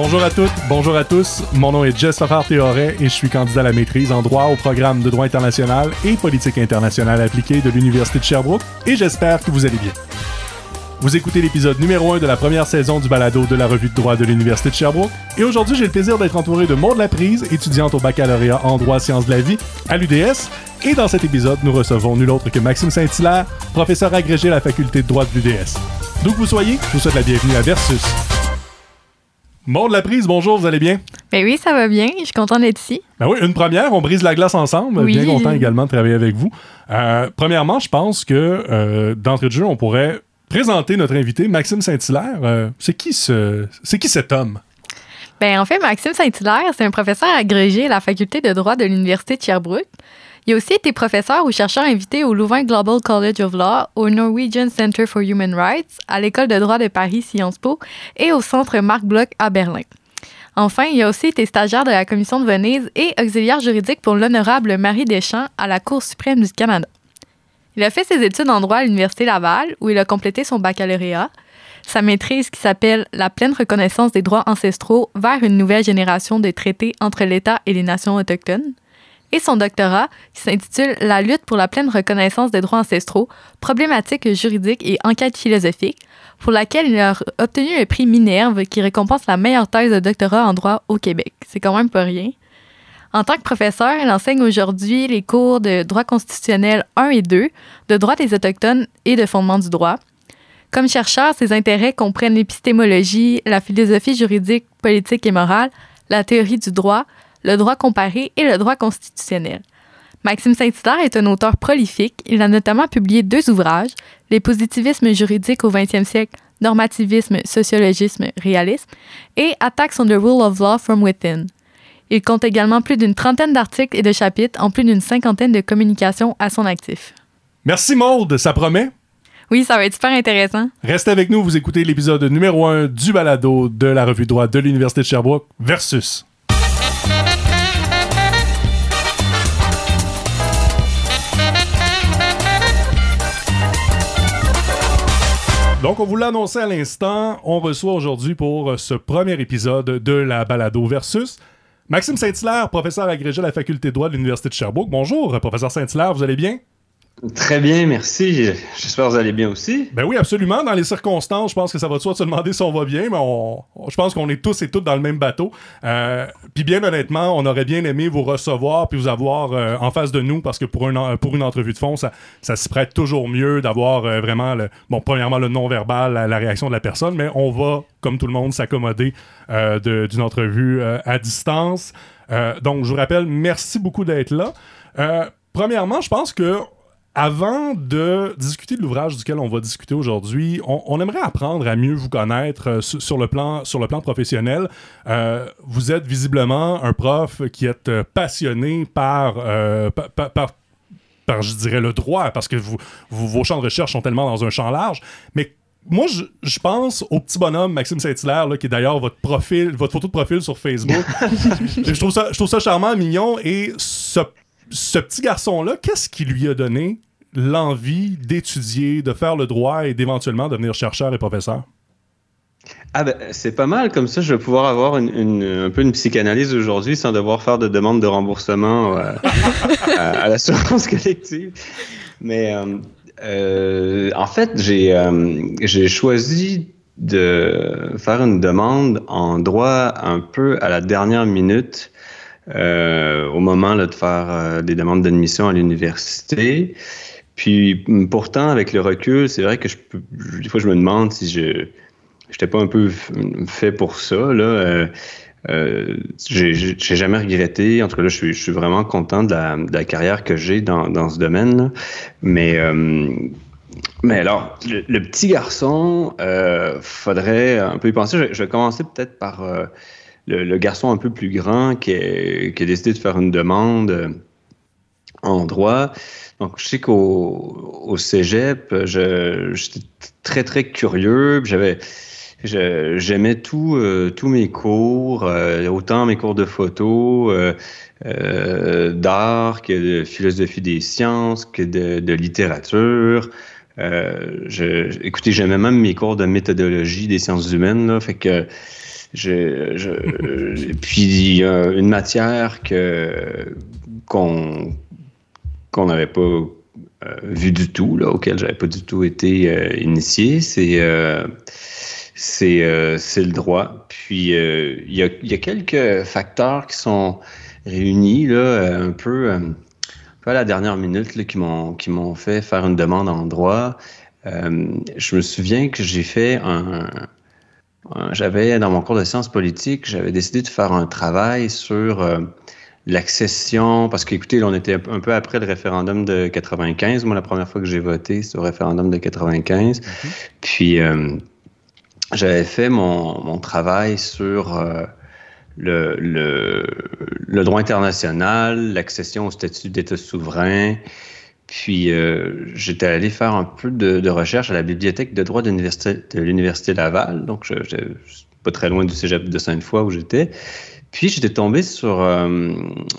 Bonjour à toutes, bonjour à tous. Mon nom est Jess Théoret et je suis candidat à la maîtrise en droit au programme de droit international et politique internationale appliquée de l'Université de Sherbrooke et j'espère que vous allez bien. Vous écoutez l'épisode numéro 1 de la première saison du balado de la revue de droit de l'Université de Sherbrooke. Et aujourd'hui, j'ai le plaisir d'être entouré de Maud Laprise, étudiante au baccalauréat en droit sciences de la vie à l'UDS. Et dans cet épisode, nous recevons nul autre que Maxime Saint-Hilaire, professeur agrégé à la faculté de droit de l'UDS. D'où que vous soyez, je vous souhaite la bienvenue à Versus. Maud Laprise, bonjour, vous allez bien? Ben oui, ça va bien. Je suis content d'être ici. Ben oui, une première, on brise la glace ensemble. Bien content également de travailler avec vous. Euh, premièrement, je pense que euh, d'entrée de jeu, on pourrait présenter notre invité, Maxime Saint-Hilaire. Euh, c'est qui ce, c'est qui cet homme? Ben, en fait, Maxime Saint-Hilaire, c'est un professeur agrégé à la faculté de droit de l'Université de Sherbrooke. Il a aussi été professeur ou chercheur invité au Louvain Global College of Law, au Norwegian Center for Human Rights, à l'École de droit de Paris Sciences Po et au Centre Marc Bloch à Berlin. Enfin, il a aussi été stagiaire de la Commission de Venise et auxiliaire juridique pour l'honorable Marie Deschamps à la Cour suprême du Canada. Il a fait ses études en droit à l'Université Laval, où il a complété son baccalauréat, sa maîtrise qui s'appelle La pleine reconnaissance des droits ancestraux vers une nouvelle génération de traités entre l'État et les nations autochtones, et son doctorat qui s'intitule La lutte pour la pleine reconnaissance des droits ancestraux, problématiques juridiques et enquêtes philosophiques, pour laquelle il a obtenu le prix Minerve qui récompense la meilleure thèse de doctorat en droit au Québec. C'est quand même pas rien. En tant que professeur, elle enseigne aujourd'hui les cours de droit constitutionnel 1 et 2, de droit des Autochtones et de fondement du droit. Comme chercheur, ses intérêts comprennent l'épistémologie, la philosophie juridique, politique et morale, la théorie du droit, le droit comparé et le droit constitutionnel. Maxime Saint-Hilaire est un auteur prolifique. Il a notamment publié deux ouvrages, Les positivismes juridiques au 20e siècle, Normativisme, sociologisme, réalisme, et Attacks on the Rule of Law from Within. Il compte également plus d'une trentaine d'articles et de chapitres en plus d'une cinquantaine de communications à son actif. Merci Maude, ça promet? Oui, ça va être super intéressant. Restez avec nous, vous écoutez l'épisode numéro 1 du balado de la revue droit de l'Université de Sherbrooke versus. Donc, on vous l'a à l'instant, on reçoit aujourd'hui pour ce premier épisode de la balado versus Maxime Saint-Hilaire, professeur agrégé à la faculté de droit de l'Université de Sherbrooke. Bonjour, professeur Saint-Hilaire, vous allez bien? Très bien, merci. J'espère que vous allez bien aussi. Ben oui, absolument. Dans les circonstances, je pense que ça va de soi de se demander si on va bien, mais je pense qu'on est tous et toutes dans le même bateau. Euh, puis bien honnêtement, on aurait bien aimé vous recevoir puis vous avoir euh, en face de nous parce que pour, un, pour une entrevue de fond, ça, ça se prête toujours mieux d'avoir euh, vraiment, le, bon, premièrement, le non-verbal, la, réaction de la personne, mais on va, comme tout le monde, s'accommoder d'une entrevue à distance. donc, je vous rappelle, merci beaucoup d'être là. premièrement, je pense que avant de discuter de l'ouvrage duquel on va discuter aujourd'hui, on, aimerait apprendre à mieux vous connaître euh, sur, le plan, sur le plan professionnel. Euh, vous êtes visiblement un prof qui est euh, passionné par, par, je dirais, le droit, parce que vous, vos champs de recherche sont tellement dans un champ large. Mais moi, je, pense au petit bonhomme Maxime Saint-Hilaire, qui est d'ailleurs votre profil, votre photo de profil sur Facebook. je, trouve ça, je trouve ça charmant, mignon, et ce ce petit garçon-là, qu'est-ce qui lui a donné l'envie d'étudier, de faire le droit et d'éventuellement devenir chercheur et professeur? Ah ben, c'est pas mal, comme ça je vais pouvoir avoir une, un peu une psychanalyse aujourd'hui sans devoir faire de demande de remboursement euh, à, l'assurance collective. Mais euh, euh, en fait, j'ai choisi de faire une demande en droit un peu à la dernière minute au moment là, de faire des demandes d'admission à l'université. Puis pourtant, avec le recul, c'est vrai que des fois, je me demande si je n'étais pas un peu fait pour ça. Là. Euh, euh, j'ai jamais regretté. En tout cas, là, je suis, je suis vraiment content de la, carrière que j'ai dans, dans ce domaine. Mais, euh, mais alors, le, petit garçon, euh, faudrait un peu y penser. Je, vais commencer peut-être par euh, le, garçon un peu plus grand qui a décidé de faire une demande en droit. Donc, je sais qu'au au cégep, j'étais très, très curieux. J'avais, j'aimais tout, euh, tous mes cours, euh, autant mes cours de photo, euh, d'art que de philosophie des sciences, que de, de littérature. je, écoutez, j'aimais même mes cours de méthodologie des sciences humaines. Là, fait que je, puis il y a une matière que qu'on qu'on n'avait pas euh, vu du tout, là, auquel j'avais pas du tout été euh, initié, c'est euh, c'est le droit. Puis il y a, y, a, quelques facteurs qui sont réunis là, un peu, un peu à la dernière minute là, qui m'ont qui m'ont fait faire une demande en droit. je me souviens que j'ai fait un, j'avais dans mon cours de sciences politiques, j'avais décidé de faire un travail sur l'accession, parce qu'écoutez, on était un peu après le référendum de 95. Moi, la première fois que j'ai voté, c'est au référendum de 95. Mhm. Puis, euh, j'avais fait mon, mon, travail sur euh, le, le, le, droit international, l'accession au statut d'État souverain. Puis, euh, j'étais allé faire un peu de, de, recherche à la bibliothèque de droit de l'Université Laval. Donc, je, je, pas très loin du cégep de Sainte-Foy où j'étais. Puis j'étais tombé sur euh,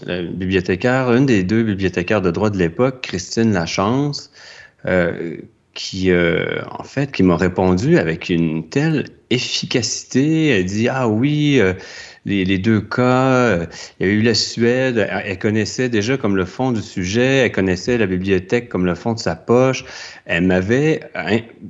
la bibliothécaire, une des deux bibliothécaires de droit de l'époque, Christine Lachance, euh, qui, euh, en fait, qui m'a répondu avec une telle efficacité. Elle dit Ah oui, les, deux cas. Il y a eu la Suède. Elle, connaissait déjà comme le fond du sujet. Elle connaissait la bibliothèque comme le fond de sa poche. Elle m'avait,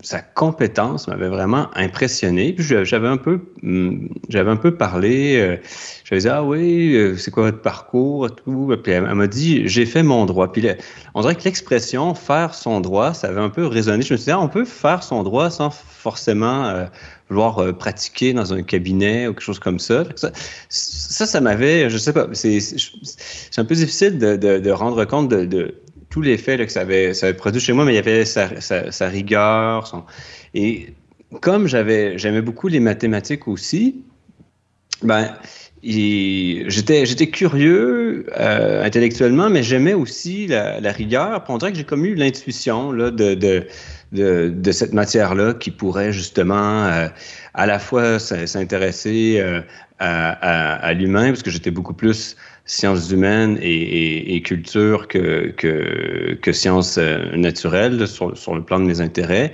sa compétence m'avait vraiment impressionné. Puis j'avais un peu, hmm, j'avais un peu parlé. Euh, j'avais dit ah oui, euh, c'est quoi votre parcours tout. Puis elle, m'a dit j'ai fait mon droit. Puis on dirait que l'expression faire son droit, ça avait un peu résonné. Je me suis dit ah, on peut faire son droit sans forcément euh, vouloir euh, pratiquer dans un cabinet ou quelque chose comme ça. Ça, ça, m'avait, je sais pas, c'est un peu difficile de, de, rendre compte de, de tous les faits que ça avait, ça avait produit chez moi, mais il y avait sa, sa, rigueur. Et comme j'avais, j'aimais beaucoup les mathématiques aussi, ben, j'étais, j'étais curieux euh, intellectuellement, mais j'aimais aussi la, la, rigueur. Puis on dirait que j'ai comme eu l'intuition de, de de, de cette matière-là qui pourrait justement euh, à la fois s'intéresser euh, à, à, à l'humain, parce que j'étais beaucoup plus sciences humaines et, et, et culture que, que, que sciences euh, naturelles sur, sur, le plan de mes intérêts.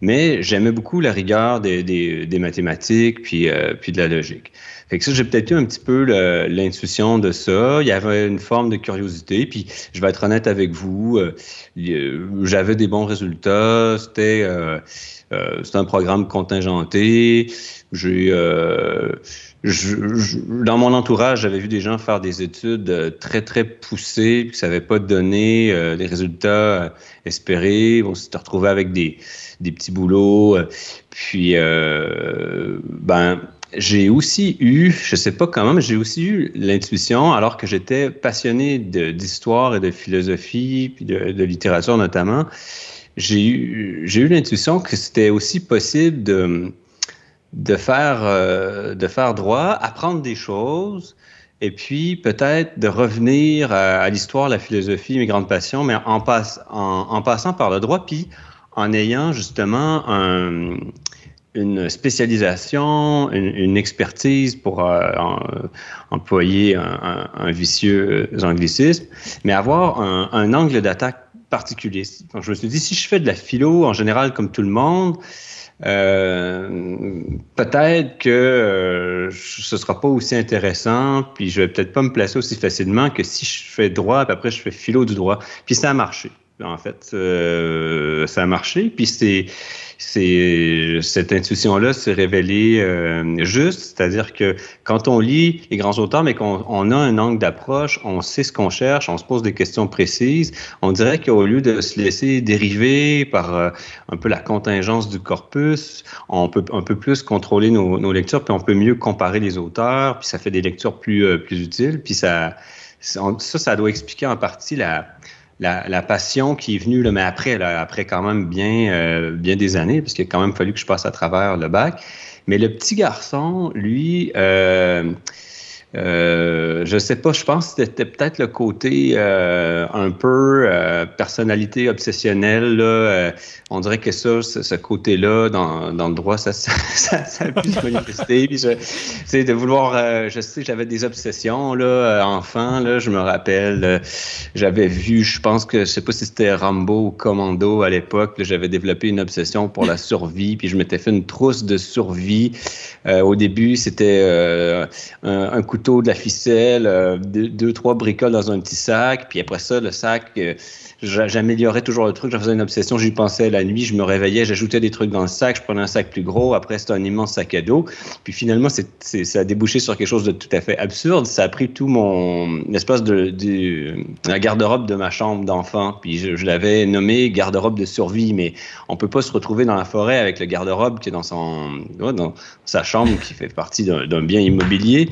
Mais j'aimais beaucoup la rigueur des, des, des mathématiques puis, puis de la logique. Fait que ça, j'ai peut-être eu un petit peu l'intuition de ça. Il y avait une forme de curiosité. Puis, je vais être honnête avec vous, euh, j'avais des bons résultats. C'était euh, euh un programme contingenté. J'ai euh, dans mon entourage, j'avais vu des gens faire des études très, très poussées, puis ça n'avait pas donné euh, les résultats espérés. On s'était retrouvé avec des, des petits boulots. Puis, euh, ben, j'ai aussi eu, je sais pas comment, mais j'ai aussi eu l'intuition, alors que j'étais passionné d'histoire et de philosophie, puis de, littérature notamment, j'ai eu, eu l'intuition que c'était aussi possible de, de, faire, euh, de faire droit, apprendre des choses, et puis peut-être de revenir à, l'histoire, la philosophie, mes grandes passions, mais en, en passant par le droit, puis en ayant justement un, une spécialisation, une, expertise pour euh, employer un, vicieux anglicisme, mais avoir un, angle d'attaque particulier. Je me suis dit, si je fais de la philo en général comme tout le monde, euh, peut-être que euh, ce sera pas aussi intéressant, puis je vais peut-être pas me placer aussi facilement que si je fais droit, puis après je fais philo du droit. Puis ça a marché. En fait, ça a marché. Puis c'est c'est cette intuition-là s'est révélée euh, juste, c'est-à-dire que quand on lit les grands auteurs, mais qu'on on a un angle d'approche, on sait ce qu'on cherche, on se pose des questions précises, on dirait qu'au lieu de se laisser dériver par euh, un peu la contingence du corpus, on peut un peu plus contrôler nos, nos, lectures, puis on peut mieux comparer les auteurs, puis ça fait des lectures plus, euh, plus utiles, puis ça, ça, ça doit expliquer en partie la la, passion qui est venue, là, mais après, après quand même bien, euh, bien des années, parce qu'il a quand même fallu que je passe à travers le bac. Mais le petit garçon, lui, euh, euh je, sais pas, je pense que c'était peut-être le côté euh, un peu euh, personnalité obsessionnelle. On dirait que ça, ce, côté-là, dans, le droit, ça, ça, ça, a pu se manifester. Puis je, de vouloir, je sais, j'avais des obsessions, enfant, je me rappelle, j'avais vu, je pense que, je sais pas si c'était Rambo ou Commando à l'époque, j'avais développé une obsession pour la survie, puis je m'étais fait une trousse de survie. au début, c'était un, un, de la ficelle, euh, deux, trois bricoles dans un petit sac, puis après ça, le sac, euh, j'améliorais toujours le truc, j'en faisais une obsession, j'y pensais la nuit, je me réveillais, j'ajoutais des trucs dans le sac, je prenais un sac plus gros, après c'était un immense sac à dos, puis finalement c'est, ça a débouché sur quelque chose de tout à fait absurde, ça a pris tout mon espace de, de, la garde-robe de ma chambre d'enfant, puis je, l'avais nommé garde-robe de survie, mais on peut pas se retrouver dans la forêt avec le garde-robe qui est dans son dans sa chambre qui fait partie d'un, bien immobilier.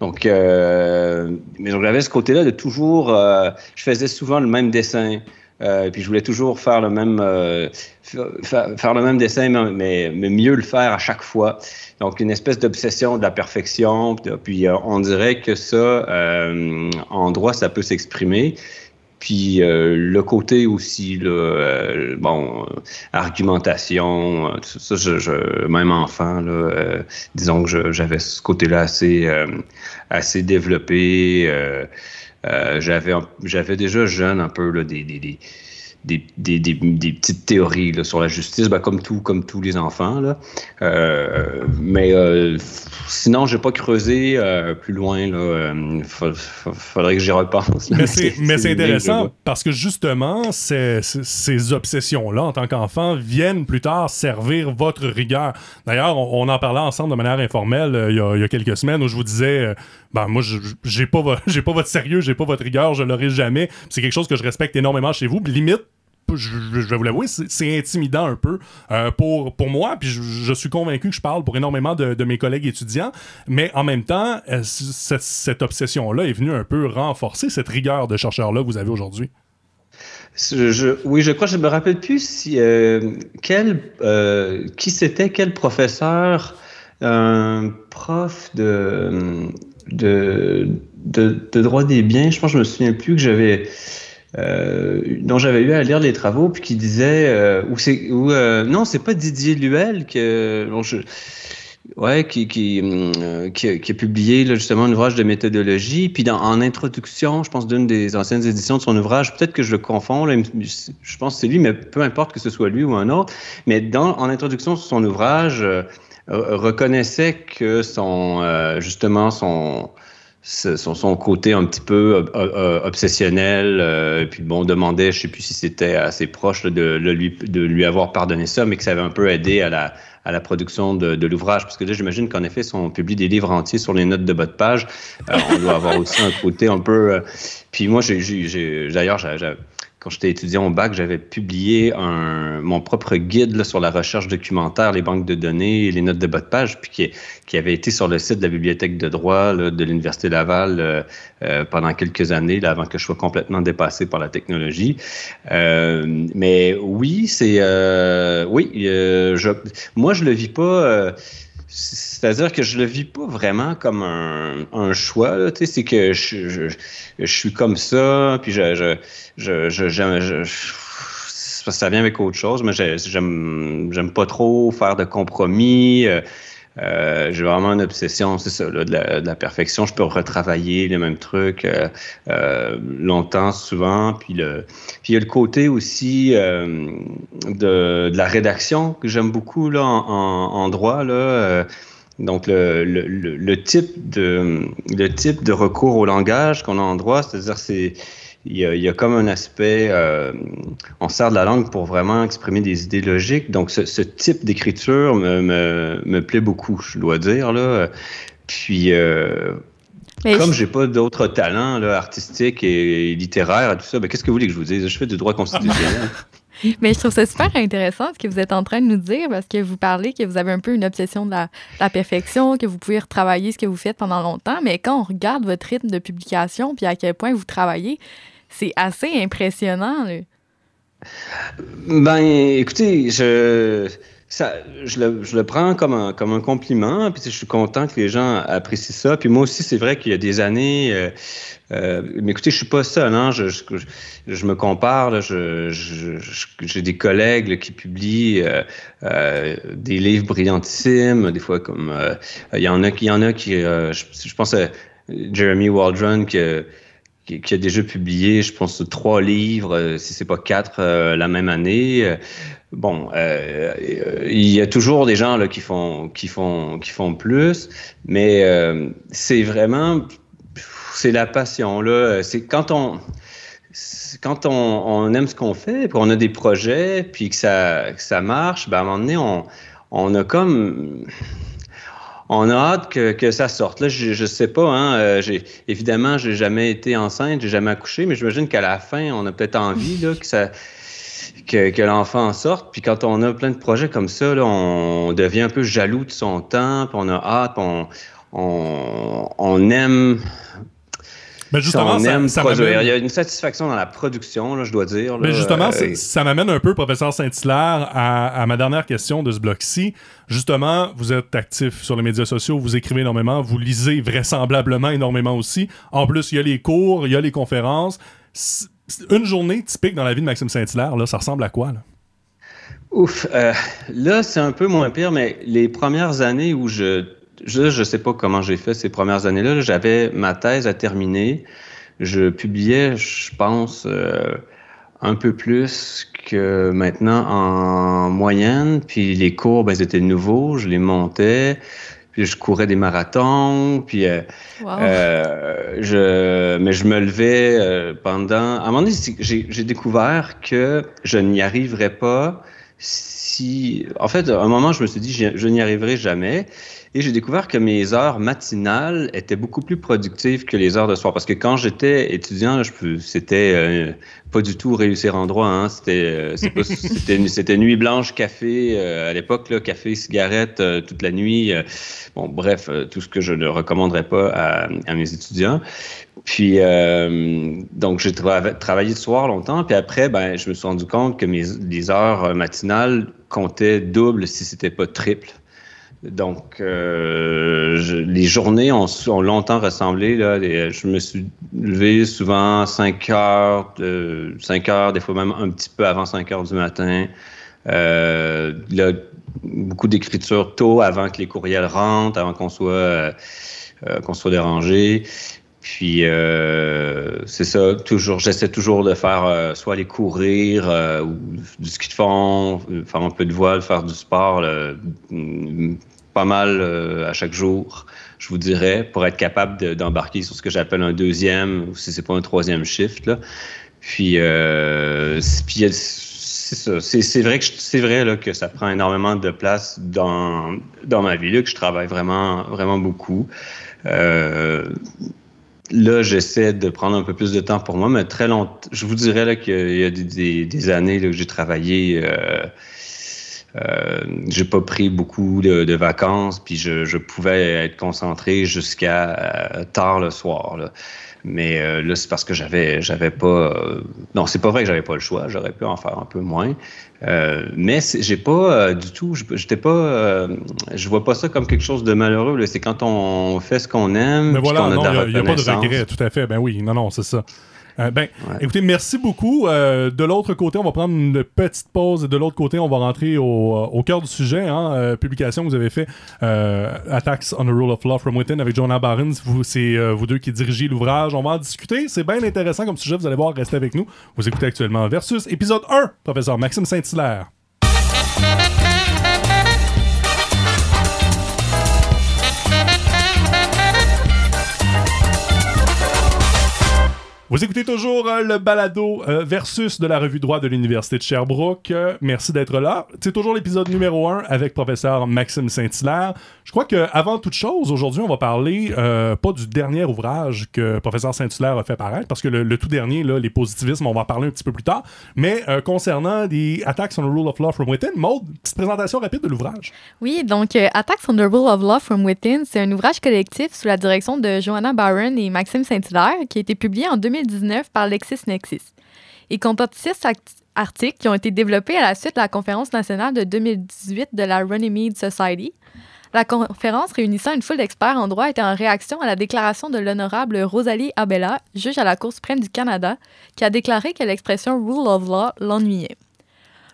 Donc, euh, mais donc j'avais ce côté-là de toujours, euh, je faisais souvent le même dessin. Euh, puis je voulais toujours faire le même, euh, faire, le même dessin, mais, mieux le faire à chaque fois. Donc une espèce d'obsession de la perfection. Puis euh, on dirait que ça, en droit, ça peut s'exprimer. Puis le côté aussi, là, bon, argumentation, ça, je, je, même enfant, là, disons que j'avais ce côté-là assez, assez développé. Euh, j'avais, j'avais déjà jeune un peu là, des, des, des des, des, des, petites théories là, sur la justice, ben, comme, tout, comme tous les enfants. Là. Euh, mais euh, sinon, je n'ai pas creusé euh, plus loin. Il euh, faudrait que j'y repense. Mais c'est intéressant parce que justement, ces, ces obsessions-là, en tant qu'enfant, viennent plus tard servir votre rigueur. D'ailleurs, on, en parlait ensemble de manière informelle il y, a, il y a quelques semaines où je vous disais ben moi j'ai pas j'ai pas votre sérieux, j'ai pas votre rigueur, je l'aurai jamais. C'est quelque chose que je respecte énormément chez vous. Limite je, vais vous l'avouer, c'est intimidant un peu euh, pour, pour moi, puis je, suis convaincu que je parle pour énormément de, mes collègues étudiants, mais en même temps, euh, cette, obsession-là est venue un peu renforcer cette rigueur de chercheur-là que vous avez aujourd'hui. oui, je crois, je me rappelle plus euh, quel qui c'était, quel professeur, un prof de de, de, droit des biens. Je pense que je me souviens plus que j'avais. Euh, dont j'avais eu à lire les travaux, puis qui disait, euh, ou c'est, ou euh, non, c'est pas Didier Luel que, ouais, qui, qui, qui, a, publié justement un ouvrage de méthodologie, puis dans, en introduction, je pense d'une des anciennes éditions de son ouvrage, peut-être que je le confonds, je pense que c'est lui, mais peu importe que ce soit lui ou un autre, mais dans, en introduction de son ouvrage, euh, reconnaissait que son euh, justement son son, son, côté un petit peu euh, obsessionnel, euh, puis bon, demandait, je sais plus si c'était assez proche de, lui, de lui avoir pardonné ça, mais que ça avait un peu aidé à la, à la production de, de l'ouvrage. Parce que là, j'imagine qu'en effet, si on publie des livres entiers sur les notes de bas de page, on doit avoir aussi un côté un peu... puis moi, j'ai, d'ailleurs, j'ai quand j'étais étudiant au bac, j'avais publié un, mon propre guide sur la recherche documentaire, les banques de données et les notes de bas de page, puis qui, qui avait été sur le site de la bibliothèque de droit de l'Université Laval euh, euh, pendant quelques années, là, avant que je sois complètement dépassé par la technologie. Euh, mais oui, c'est... oui, je, moi, je le vis pas c'est-à-dire que je le vis pas vraiment comme un, un choix. C'est que je, je, suis comme ça, puis je, je, ça vient avec autre chose, mais j'aime pas trop faire de compromis. Euh, euh, j'ai vraiment une obsession, c'est ça, là, de, la, perfection. Je peux retravailler les mêmes trucs euh, euh, longtemps, souvent. Puis le, puis il y a le côté aussi de, de, la rédaction que j'aime beaucoup là en, en, droit là. donc le, le, le, type de le type de recours au langage qu'on a en droit, c'est-à-dire c'est il y, a, comme un aspect, euh, on sert de la langue pour vraiment exprimer des idées logiques. Donc, ce, type d'écriture me, me, me, plaît beaucoup, je dois dire. Là. Puis, euh, comme j'ai pas d'autres talents là, artistiques et, littéraires et tout ça, ben, qu'est-ce que vous voulez que je vous dise? Je fais du droit constitutionnel. Mais je trouve ça super intéressant ce que vous êtes en train de nous dire parce que vous parlez que vous avez un peu une obsession de la, la, perfection, que vous pouvez retravailler ce que vous faites pendant longtemps, mais quand on regarde votre rythme de publication puis à quel point vous travaillez, c'est assez impressionnant. Ben, écoutez, je ça, je, le, je le prends comme un, comme un compliment, puis je suis content que les gens apprécient ça. Puis moi aussi, c'est vrai qu'il y a des années, euh, euh, mais écoutez, je suis pas seul, hein, je, je, je me compare, là, je, j'ai des collègues qui publient euh, des livres brillantissimes, des fois comme, il y en a qui, y en a qui, je, pense à Jeremy Waldron qui qui, a déjà publié, je pense, trois livres, si c'est pas quatre, la même année bon, euh, il y a toujours des gens là, qui, font, qui, font, qui font plus, mais euh, c'est vraiment, c'est la passion. Là. C'est quand on, quand on, on aime ce qu'on fait, puis on a des projets, puis que ça, que ça marche, ben à un moment donné, on, on a comme on a hâte que, ça sorte. Là, je, je sais pas, hein, euh, j'ai, évidemment, j'ai jamais été enceinte, j'ai jamais accouché, mais j'imagine qu'à la fin, on a peut-être envie là, que ça, que, l'enfant sorte. Puis quand on a plein de projets comme ça, là, on devient un peu jaloux de son temps, puis on a hâte, on, on, on aime mais justement, ça, ça Il y a une satisfaction dans la production, là, je dois dire. Mais justement, euh, ça m'amène un peu, professeur Saint-Hilaire, à, à, ma dernière question de ce bloc-ci. Justement, vous êtes actif sur les médias sociaux, vous écrivez énormément, vous lisez vraisemblablement énormément aussi. En plus, il y a les cours, il y a les conférences une journée typique dans la vie de Maxime Saint-Hilaire, là, ça ressemble à quoi? Là? Ouf, euh, là, c'est un peu moins pire, mais les premières années où je. Je ne sais pas comment j'ai fait ces premières années-là. J'avais ma thèse à terminer. Je publiais, je pense, euh, un peu plus que maintenant en moyenne. Puis les cours, ben, étaient nouveaux. Je les montais puis je courais des marathons, puis euh, euh, je, mais je me levais euh, pendant. À un moment donné, j'ai découvert que je n'y arriverais pas si. En fait, à un moment, je me suis dit, je, je n'y arriverai jamais. Et j'ai découvert que mes heures matinales étaient beaucoup plus productives que les heures de soir. Parce que quand j'étais étudiant, c'était euh, pas du tout réussir en droit. Hein. C'était, euh, c'était, nuit blanche, café euh, à l'époque, café, cigarette toute la nuit. bon, bref, tout ce que je ne recommanderais pas à, à mes étudiants. Puis, donc, j'ai travaillé le soir longtemps. Puis après, ben, je me suis rendu compte que mes, les heures matinales comptaient double si c'était pas triple. Donc, euh, les journées ont, longtemps ressemblé. Là, je me suis levé souvent 5 heures, de, 5 heures, des fois même un petit peu avant 5 heures du matin. Euh, là, beaucoup d'écriture tôt avant que les courriels rentrent, avant qu'on soit, euh, qu'on soit dérangé. Puis euh, c'est ça, toujours, j'essaie toujours de faire euh, soit aller courir euh, ou du ski de fond, faire un peu de voile, faire du sport, pas mal euh, à chaque jour, je vous dirais, pour être capable d'embarquer sur ce que j'appelle un deuxième, ou si c'est pas un troisième shift. Là. Puis, euh, c'est vrai que vrai là, que ça prend énormément de place dans, dans ma vie, là, que je travaille vraiment, vraiment beaucoup. Euh, là, j'essaie de prendre un peu plus de temps pour moi, mais très longtemps. Je vous dirais qu'il y a des, années que j'ai travaillé. Euh, j'ai pas pris beaucoup de, de vacances, puis je, je, pouvais être concentré jusqu'à euh, tard le soir. Là. Mais euh, là, c'est parce que j'avais, j'avais pas. Non, c'est pas vrai que j'avais pas le choix. J'aurais pu en faire un peu moins. Mais j'ai pas du tout. J'étais pas. je vois pas ça comme quelque chose de malheureux. C'est quand on fait ce qu'on aime. Mais voilà, il n'y a, a, pas de regret. Tout à fait. Ben oui, non, non, c'est ça. Euh, ben, écoutez, merci beaucoup. Euh, de l'autre côté, on va prendre une petite pause de l'autre côté, on va rentrer au, au cœur du sujet. Hein, euh, publication que vous avez fait, Attacks on the Rule of Law from Within avec Jonah Barnes. C'est vous deux qui dirigez l'ouvrage. On va en discuter. C'est bien intéressant comme sujet. Vous allez voir, restez avec nous. Vous écoutez actuellement Versus, épisode 1, professeur Maxime Saint-Hilaire. Vous écoutez toujours euh, le balado euh, versus de la revue droit de l'Université de Sherbrooke. Euh, merci d'être là. C'est toujours l'épisode numéro 1 avec professeur Maxime Saint-Hilaire. Je crois qu'avant toute chose, aujourd'hui, on va parler pas du dernier ouvrage que professeur Saint-Hilaire a fait paraître, parce que le, tout dernier, là, les positivismes, on va en parler un petit peu plus tard, mais concernant des Attacks on the Rule of Law from Within, Maud, petite présentation rapide de l'ouvrage. Oui, donc Attacks on the Rule of Law from Within, c'est un ouvrage collectif sous la direction de Joanna Barron et Maxime Saint-Hilaire qui a été publié en 2019 par LexisNexis. Il comporte six, articles qui ont été développés à la suite de la conférence nationale de 2018 de la Runnymede Society. La conférence réunissant une foule d'experts en droit était en réaction à la déclaration de l'honorable Rosalie Abella, juge à la Cour suprême du Canada, qui a déclaré que l'expression rule of law l'ennuyait.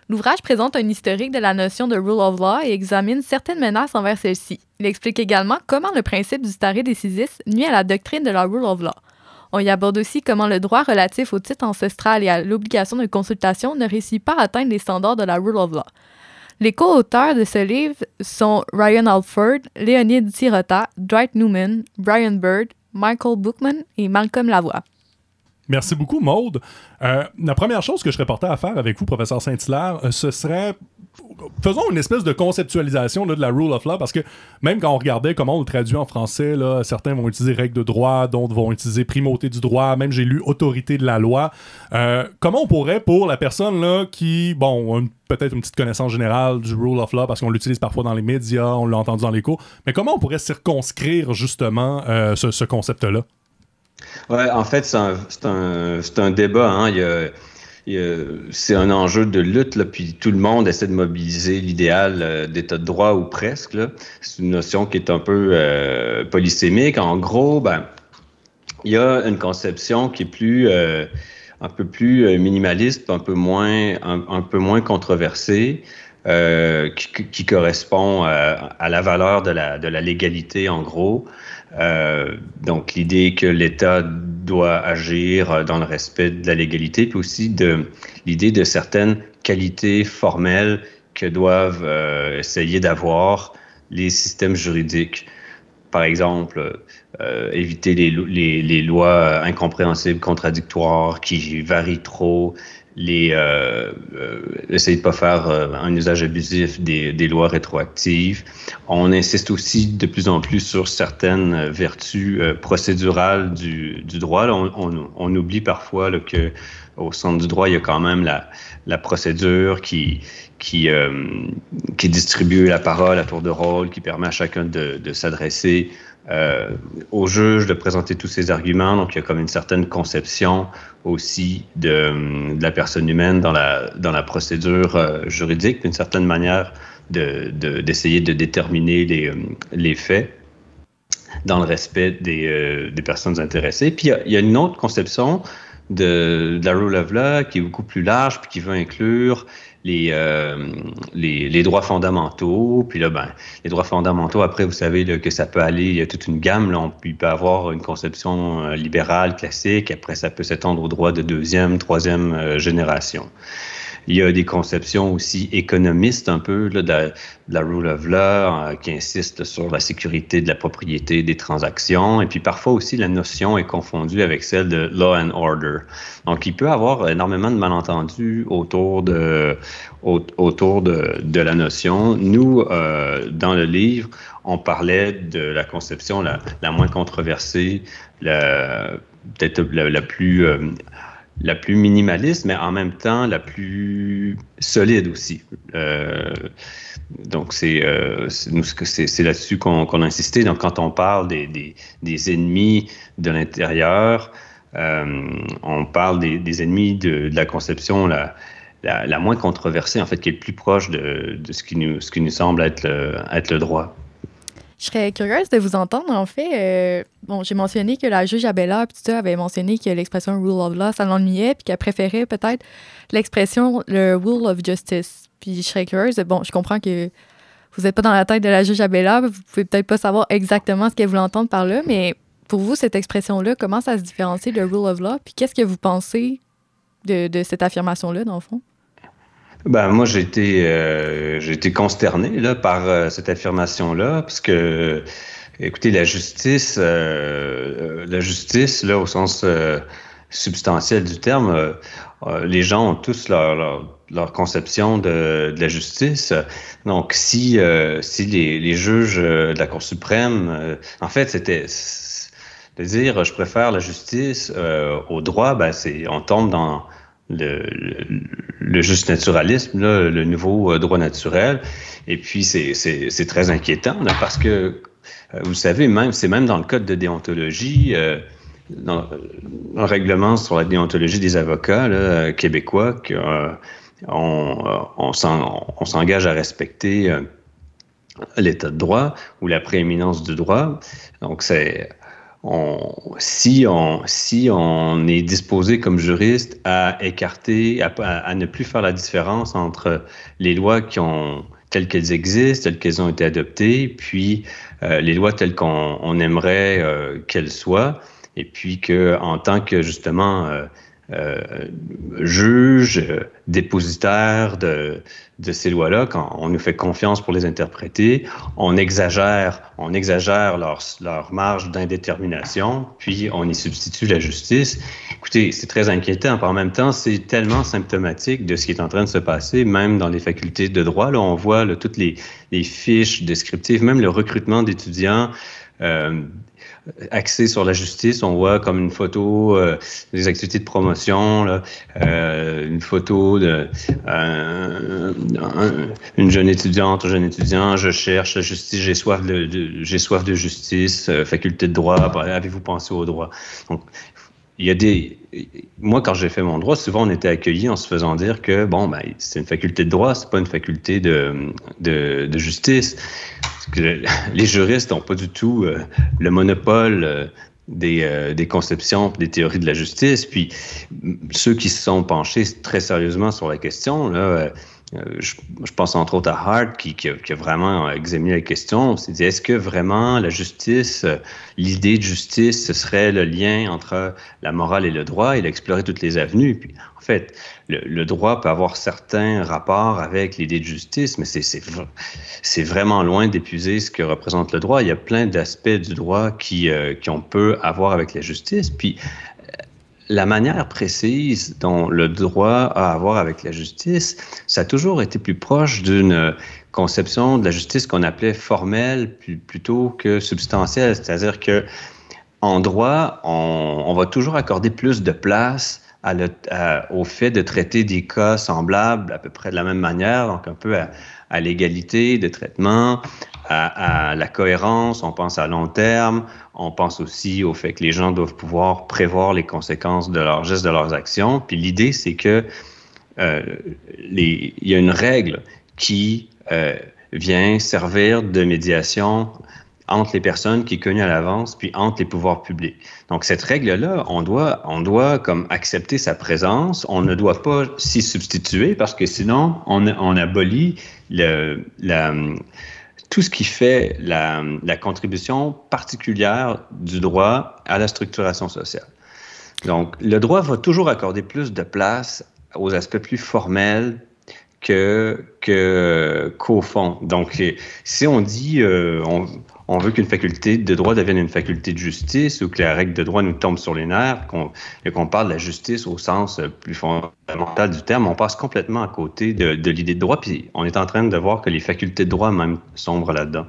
L'ouvrage présente un historique de la notion de rule of law et examine certaines menaces envers celle-ci. Il explique également comment le principe du stare decisis nuit à la doctrine de la rule of law. On y aborde aussi comment le droit relatif au titre ancestral et à l'obligation de consultation ne réussit pas à atteindre les standards de la rule of law. Les co-auteurs de ce livre sont Ryan Alford, Léonide Sirota, Dwight Newman, Brian Bird, Michael Bookman et Malcolm Lavoie. Merci beaucoup, Maude. Euh, la première chose que je serais porté à faire avec vous, professeur Saint-Hilaire, euh, ce serait faisons une espèce de conceptualisation de la rule of law parce que même quand on regardait comment on le traduit en français, certains vont utiliser règle de droit, d'autres vont utiliser primauté du droit, même j'ai lu autorité de la loi. Euh, comment on pourrait, pour la personne là, qui, bon, peut-être une petite connaissance générale du rule of law parce qu'on l'utilise parfois dans les médias, on l'a entendu dans les cours, mais comment on pourrait circonscrire justement ce, ce concept-là? En fait, c'est un, débat. Hein. C'est un enjeu de lutte, là, puis tout le monde essaie de mobiliser l'idéal euh, d'état de droit ou presque. C'est une notion qui est un peu euh, polysémique. En gros, ben, il y a une conception qui est plus euh, un peu plus minimaliste, un peu moins un, peu moins controversée. qui, qui, correspond à la valeur de la, de la légalité, en gros. Euh, donc, l'idée que l'État doit agir dans le respect de la légalité, puis aussi de l'idée de certaines qualités formelles que doivent euh, essayer d'avoir les systèmes juridiques. Par exemple, euh, éviter les, lois incompréhensibles, contradictoires, qui varient trop, les euh, euh, essayer de pas faire euh, un usage abusif des, des, lois rétroactives. On insiste aussi de plus en plus sur certaines vertus euh, procédurales du, du droit. on, on, on, oublie parfois là, que au centre du droit, il y a quand même la, la procédure qui qui, qui distribue la parole à tour de rôle, qui permet à chacun de, de s'adresser euh, au juge de présenter tous ses arguments. Donc, il y a comme une certaine conception aussi de, de la personne humaine dans la, dans la procédure euh, juridique, d'une certaine manière d'essayer de, de, déterminer les, euh, les faits dans le respect des, euh, des personnes intéressées. Puis, il y, a, une autre conception de, de la rule of law qui est beaucoup plus large, puis qui veut inclure les, euh, les, les, droits fondamentaux. Puis là, ben, les droits fondamentaux, après, vous savez là, que ça peut aller, il y a toute une gamme. Là, on peut avoir une conception euh, libérale classique. Après, ça peut s'étendre aux droits de deuxième, troisième euh, génération. Il y a des conceptions aussi économistes un peu de, la rule of law euh, qui insiste sur la sécurité de la propriété des transactions. Et puis parfois aussi la notion est confondue avec celle de law and order. Donc il peut y avoir énormément de malentendus autour de autour de, de la notion. Nous, euh, dans le livre, on parlait de la conception la, la moins controversée, peut-être la, la, plus euh, la plus minimaliste, mais en même temps la plus solide aussi. Euh, donc, c'est euh, là-dessus qu'on a insisté. Donc, quand on parle des, des, des ennemis de l'intérieur, euh, on parle des, des ennemis de, de, la conception la, la, moins controversée, en fait, qui est le plus proche de, de ce, qui nous, ce qui nous semble être être le droit. Je serais curieuse de vous entendre. En fait, euh, bon, j'ai mentionné que la juge Abella ça, avait mentionné que l'expression rule of law, ça l'ennuyait, puis qu'elle préférait peut-être l'expression le rule of justice. Puis je serais curieuse. Bon, je comprends que vous n'êtes pas dans la tête de la juge Abella, vous pouvez peut-être pas savoir exactement ce qu'elle voulait entendre par là, mais pour vous, cette expression-là, comment ça se différencie de rule of law? Puis qu'est-ce que vous pensez de cette affirmation-là, dans le fond? Ben, moi, j'ai été, euh, j'ai été consterné là, par euh, cette affirmation-là, parce que, écoutez, la justice, euh, la justice, là, au sens euh, substantiel du terme, euh, les gens ont tous leur, leur, leur conception de, de, la justice. Donc, si, si les, les, juges de la Cour suprême, en fait, c'était de dire je préfère la justice au droit, ben, c'est, on tombe dans le, le, juste naturalisme, là, le nouveau euh, droit naturel. Et puis, c'est très inquiétant là, parce que, euh, vous savez, même c'est même dans le code de déontologie, euh, dans, le règlement sur la déontologie des avocats québécois qu'on on, s'engage à respecter l'état de droit ou la prééminence du droit. Donc, c'est on, si, on, si on est disposé comme juriste à écarter, à, ne plus faire la différence entre les lois qui ont telles qu'elles existent, telles qu'elles ont été adoptées, puis euh, les lois telles qu'on aimerait euh, qu'elles soient, et puis que en tant que justement euh, juge, dépositaire de, de ces lois-là, quand on nous fait confiance pour les interpréter, on exagère, on exagère leur, leur marge d'indétermination, puis on y substitue la justice. Écoutez, c'est très inquiétant. En même temps, c'est tellement symptomatique de ce qui est en train de se passer, même dans les facultés de droit. Là, on voit là, toutes les, les fiches descriptives, même le recrutement d'étudiants. Euh, axé sur la justice. On voit comme une photo euh, des activités de promotion, euh, une photo de euh, une jeune étudiante, un jeune étudiant. Je cherche la justice, j'ai soif de, justice, euh, faculté de droit. Avez-vous pensé au droit Donc, il y a des. Moi, quand j'ai fait mon droit, souvent on était accueillis en se faisant dire que bon, ben, c'est une faculté de droit, c'est pas une faculté de, de justice les juristes n'ont pas du tout euh, le monopole euh, des, euh, des, conceptions, des théories de la justice. Puis ceux qui se sont penchés très sérieusement sur la question, là, je, pense entre autres à Hart qui, a, vraiment examiné la question. C'est dit est-ce que vraiment la justice, l'idée de justice, ce serait le lien entre la morale et le droit Il a exploré toutes les avenues? Puis en fait, le, droit peut avoir certains rapports avec l'idée de justice, mais c'est vraiment loin d'épuiser ce que représente le droit. Il y a plein d'aspects du droit qui, euh, peut avoir avec la justice. Puis, euh, la manière précise dont le droit a à voir avec la justice, ça a toujours été plus proche d'une conception de la justice qu'on appelait formelle plutôt que substantielle. C'est-à-dire que en droit, on, on, va toujours accorder plus de place au fait de traiter des cas semblables à peu près de la même manière, donc un peu à, l'égalité de traitement, à, la cohérence, on pense à long terme, on pense aussi au fait que les gens doivent pouvoir prévoir les conséquences de leurs gestes, de leurs actions. Puis l'idée, c'est que euh, y a une règle qui euh, vient servir de médiation entre les personnes qui est à l'avance, puis entre les pouvoirs publics. Donc, cette règle-là, on doit, on doit comme accepter sa présence. On ne doit pas s'y substituer parce que sinon, on, on abolit le, la, tout ce qui fait la, contribution particulière du droit à la structuration sociale. Donc, le droit va toujours accorder plus de place aux aspects plus formels que qu'au fond. Donc, si on dit, euh, on veut qu'une faculté de droit devienne une faculté de justice ou que la règle de droit nous tombe sur les nerfs et qu'on parle de la justice au sens plus fondamental du terme, on passe complètement à côté de, l'idée de droit, puis on est en train de voir que les facultés de droit même sombrent là-dedans.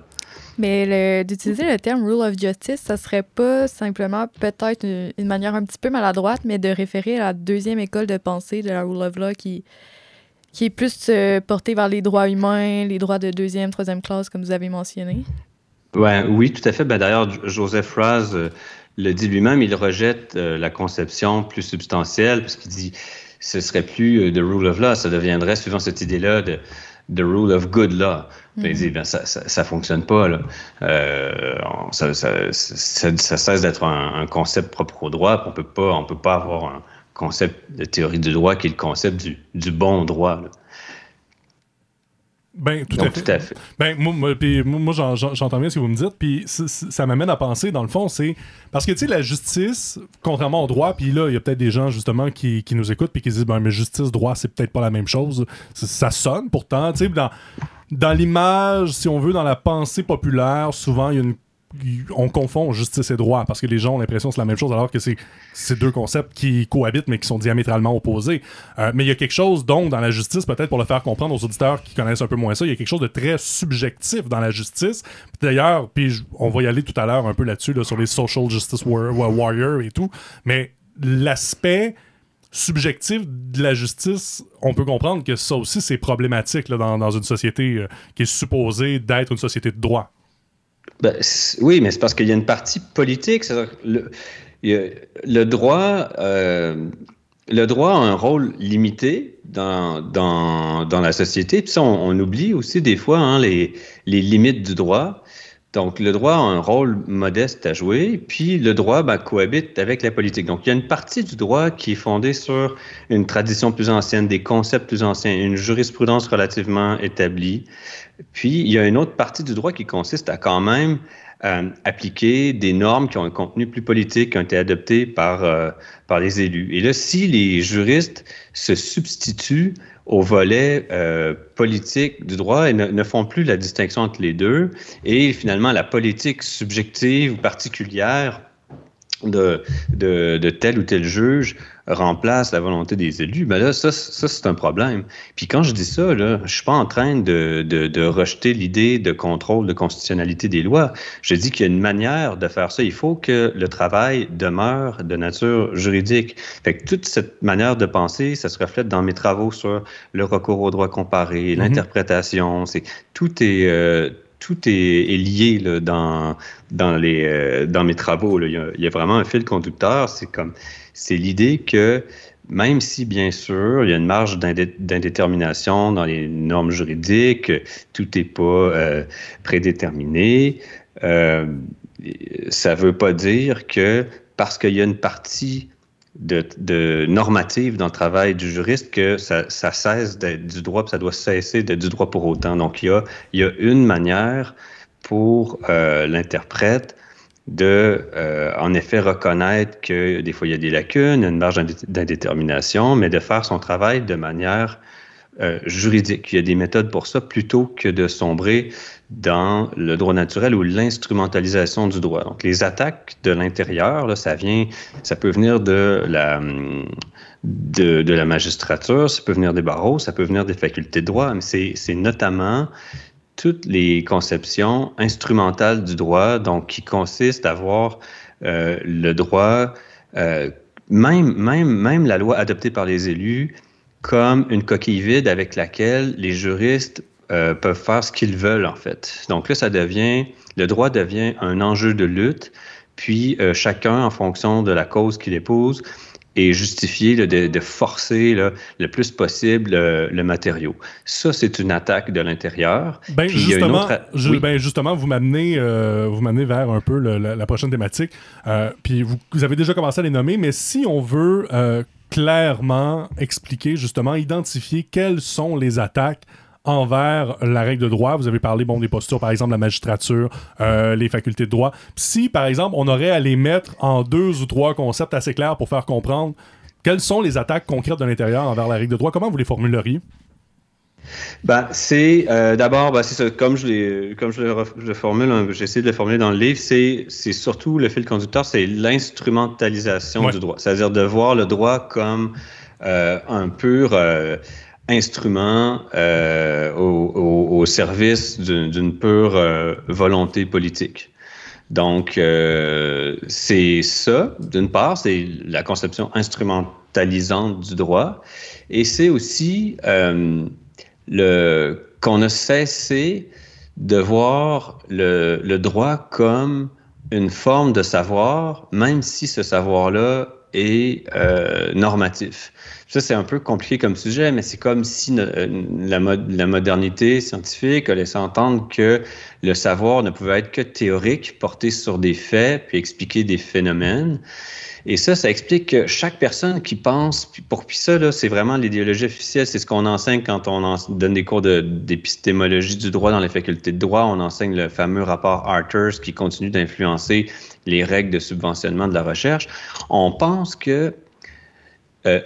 Mais d'utiliser le terme rule of justice, ça serait pas simplement peut-être une, manière un petit peu maladroite, mais de référer à la deuxième école de pensée de la rule of law qui, qui est plus euh, portée vers les droits humains, les droits de deuxième, troisième classe, comme vous avez mentionné? Ouais, oui, tout à fait. Ben, D'ailleurs, Joseph Raz euh, le dit lui-même, il rejette euh, la conception plus substantielle parce qu'il dit ce serait plus euh, the rule of law, ça deviendrait suivant cette idée-là de the rule of good law. Il dit mm-hmm. ben, ça, ça, ça, fonctionne pas. Là. ça, ça, ça, cesse d'être un, concept propre au droit. On peut pas, on peut pas avoir un concept de théorie du droit qui est le concept du, du bon droit. Là. Ben, tout, à fait. Ben, moi, moi, j'entends bien ce que vous me dites, puis ça m'amène à penser, dans le fond, c'est. Parce que, tu sais, la justice, contrairement au droit, puis là, il y a peut-être des gens, justement, qui, qui nous écoutent, puis qui disent, ben, mais justice, droit, c'est peut-être pas la même chose. Ça sonne, pourtant, tu sais, dans, dans l'image, si on veut, dans la pensée populaire, souvent, il y a une on confond justice et droit parce que les gens ont l'impression que c'est la même chose alors que c'est deux concepts qui cohabitent mais qui sont diamétralement opposés. Euh, mais il y a quelque chose donc dans la justice, peut-être pour le faire comprendre aux auditeurs qui connaissent un peu moins ça, il y a quelque chose de très subjectif dans la justice. D'ailleurs, puis on va y aller tout à l'heure un peu là-dessus sur les social justice warriors et tout, mais l'aspect subjectif de la justice, on peut comprendre que ça aussi c'est problématique dans, dans, une société euh, qui est supposée d'être une société de droit. Ben, oui, mais c'est parce qu'il y a une partie politique. Le, le droit, euh, le droit a un rôle limité dans, dans, dans la société. Puis ça, on, oublie aussi des fois hein, les, les limites du droit. Donc, le droit a un rôle modeste à jouer, puis le droit ben, cohabite avec la politique. Donc, il y a une partie du droit qui est fondée sur une tradition plus ancienne, des concepts plus anciens, une jurisprudence relativement établie. Puis, il y a une autre partie du droit qui consiste à quand même euh, appliquer des normes qui ont un contenu plus politique, qui ont été adoptées par, euh, par les élus. Et là, si les juristes se substituent au volet euh, politique du droit et ne, font plus la distinction entre les deux, et finalement la politique subjective ou particulière de, de, de, tel ou tel juge remplace la volonté des élus, ben là, ça, ça c'est un problème. Puis quand je dis ça, là, je suis pas en train de, de, de rejeter l'idée de contrôle de constitutionnalité des lois. Je dis qu'il y a une manière de faire ça. Il faut que le travail demeure de nature juridique. Fait que toute cette manière de penser, ça se reflète dans mes travaux sur le recours au droit comparé, mm-hmm. l'interprétation. C'est tout est euh, tout est, lié euh, dans mes travaux. Il, y a, vraiment un fil conducteur. C'est l'idée que même si, bien sûr, il y a une marge d'indétermination dans les normes juridiques, tout n'est pas euh, prédéterminé, euh, ça ne veut pas dire que parce qu'il y a une partie de, normative dans le travail du juriste que ça, cesse d'être du droit, puis ça doit cesser d'être du droit pour autant. Donc, il y a, il y a une manière pour euh, l'interprète de, euh, en effet, reconnaître que des fois il y a des lacunes, une marge d'indétermination, mais de faire son travail de manière euh, juridique. Il y a des méthodes pour ça plutôt que de sombrer dans le droit naturel ou l'instrumentalisation du droit. Donc, les attaques de l'intérieur, ça vient, ça peut venir de la, de, la magistrature, ça peut venir des barreaux, ça peut venir des facultés de droit, mais c'est notamment toutes les conceptions instrumentales du droit, donc qui consistent à voir euh, le droit, euh, même, même, même la loi adoptée par les élus, comme une coquille vide avec laquelle les juristes euh, peuvent faire ce qu'ils veulent, en fait. Donc là, ça devient, le droit devient un enjeu de lutte, puis chacun, en fonction de la cause qu'il épouse, et justifier de, forcer le plus possible le matériau. Ça, c'est une attaque de l'intérieur. Ben, justement, ben, justement, vous m'amenez euh, vous m'amenez vers un peu la, prochaine thématique. Euh, puis vous, vous, avez déjà commencé à les nommer, mais si on veut euh, clairement expliquer, justement, identifier quelles sont les attaques envers la règle de droit. Vous avez parlé des postures, par exemple, la magistrature, euh, les facultés de droit. Si, par exemple, on aurait à les mettre en deux ou trois concepts assez clairs pour faire comprendre quelles sont les attaques concrètes de l'intérieur envers la règle de droit, comment vous les formuleriez? Ben, c'est euh, d'abord, ben, c'est comme je comme je le, formule, hein, j'ai essayé de le formuler dans le livre, c'est, c'est surtout le fil conducteur, c'est l'instrumentalisation du droit, c'est-à-dire de voir le droit comme euh, un pur instrument euh, au, service d'une pure euh, volonté politique. Donc, euh, c'est ça, d'une part, c'est la conception instrumentalisante du droit, et c'est aussi le qu'on a cessé de voir le, droit comme une forme de savoir, même si ce savoir-là est normatif. Ça, c'est un peu compliqué comme sujet, mais c'est comme si euh, la, la, modernité scientifique a laissé entendre que le savoir ne pouvait être que théorique, porté sur des faits, puis expliquer des phénomènes. Et ça, ça explique que chaque personne qui pense, pour puis ça, c'est vraiment l'idéologie officielle, c'est ce qu'on enseigne quand on donne des cours d'épistémologie du droit dans les facultés de droit. On enseigne le fameux rapport Arthurs qui continue d'influencer les règles de subventionnement de la recherche. On pense que euh,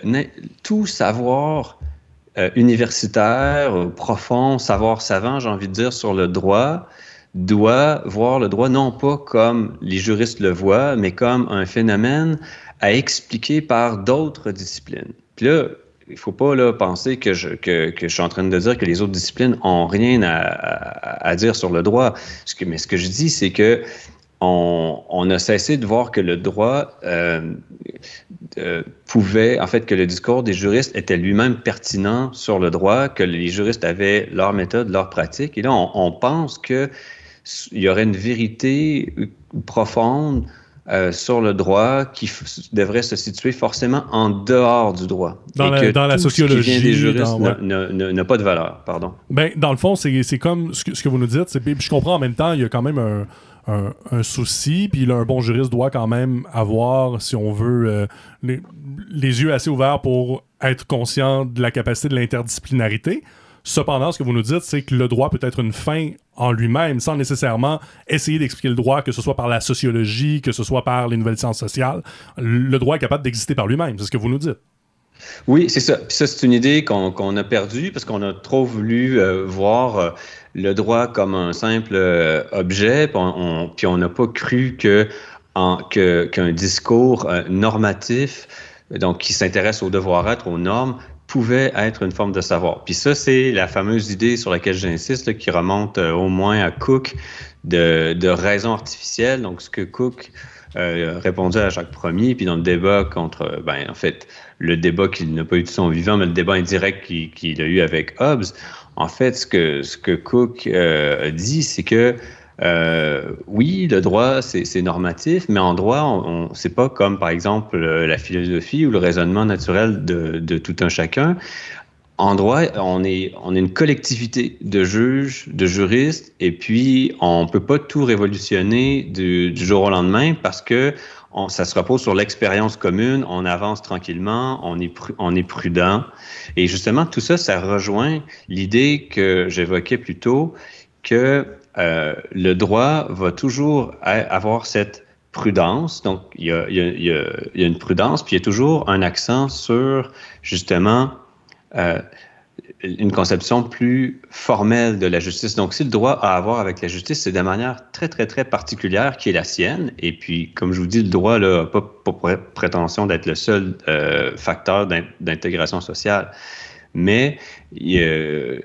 tout savoir euh, universitaire, profond, savoir savant, j'ai envie de dire, sur le droit, doit voir le droit non pas comme les juristes le voient, mais comme un phénomène à expliquer par d'autres disciplines. Puis là, il ne faut pas là, penser que je, que, que, je suis en train de dire que les autres disciplines ont rien à, à, dire sur le droit. Que, mais ce que je dis, c'est que on, a cessé de voir que le droit euh, euh, pouvait, en fait, que le discours des juristes était lui-même pertinent sur le droit, que les juristes avaient leur méthode, leur pratique. Et là, on, pense qu'il y aurait une vérité profonde euh, sur le droit qui devrait se situer forcément en dehors du droit. Dans, la, dans la, sociologie. Ce qui vient des juristes n'a pas de valeur, pardon. Ben, dans le fond, c'est comme ce que, ce que, vous nous dites. Je comprends en même temps, il y a quand même un, un, souci, puis un bon juriste doit quand même avoir, si on veut, euh, les, les, yeux assez ouverts pour être conscient de la capacité de l'interdisciplinarité. Cependant, ce que vous nous dites, c'est que le droit peut être une fin en lui-même, sans nécessairement essayer d'expliquer le droit, que ce soit par la sociologie, que ce soit par les nouvelles sciences sociales. Le droit est capable d'exister par lui-même, c'est ce que vous nous dites. Oui, c'est ça. Puis ça, c'est une idée qu'on a perdue parce qu'on a trop voulu euh, voir euh, le droit comme un simple euh, objet, puis on n'a pas cru que qu'un discours normatif, donc qui s'intéresse au devoir-être, aux normes, pouvait être une forme de savoir. Puis ça, c'est la fameuse idée sur laquelle j'insiste, qui remonte euh, au moins à Cook de, raison artificielle. Donc, ce que Cook euh, répondait à Jacques Ier, puis dans le débat contre, ben, en fait, le débat qu'il n'a pas eu de son vivant, mais le débat indirect qu'il a eu avec Hobbes, en fait, ce que, ce que Cook euh, dit, c'est que euh, oui, le droit, c'est normatif, mais en droit, on, c'est pas comme, par exemple, la philosophie ou le raisonnement naturel de, tout un chacun. En droit, on est, on est une collectivité de juges, de juristes, et puis on peut pas tout révolutionner du, jour au lendemain parce que ça se repose sur l'expérience commune, on avance tranquillement, on est, on est prudent. Et justement, tout ça, ça rejoint l'idée que j'évoquais plus tôt, que euh, le droit va toujours avoir cette prudence. Donc, il y, a, une prudence, puis il y a toujours un accent sur, justement, euh, une conception plus formelle de la justice. Donc, si le droit a à voir avec la justice, c'est de manière très, très, très particulière qui est la sienne. Et puis, comme je vous dis, le droit n'a pas, pas, prétention d'être le seul euh, facteur d'intégration sociale mais le,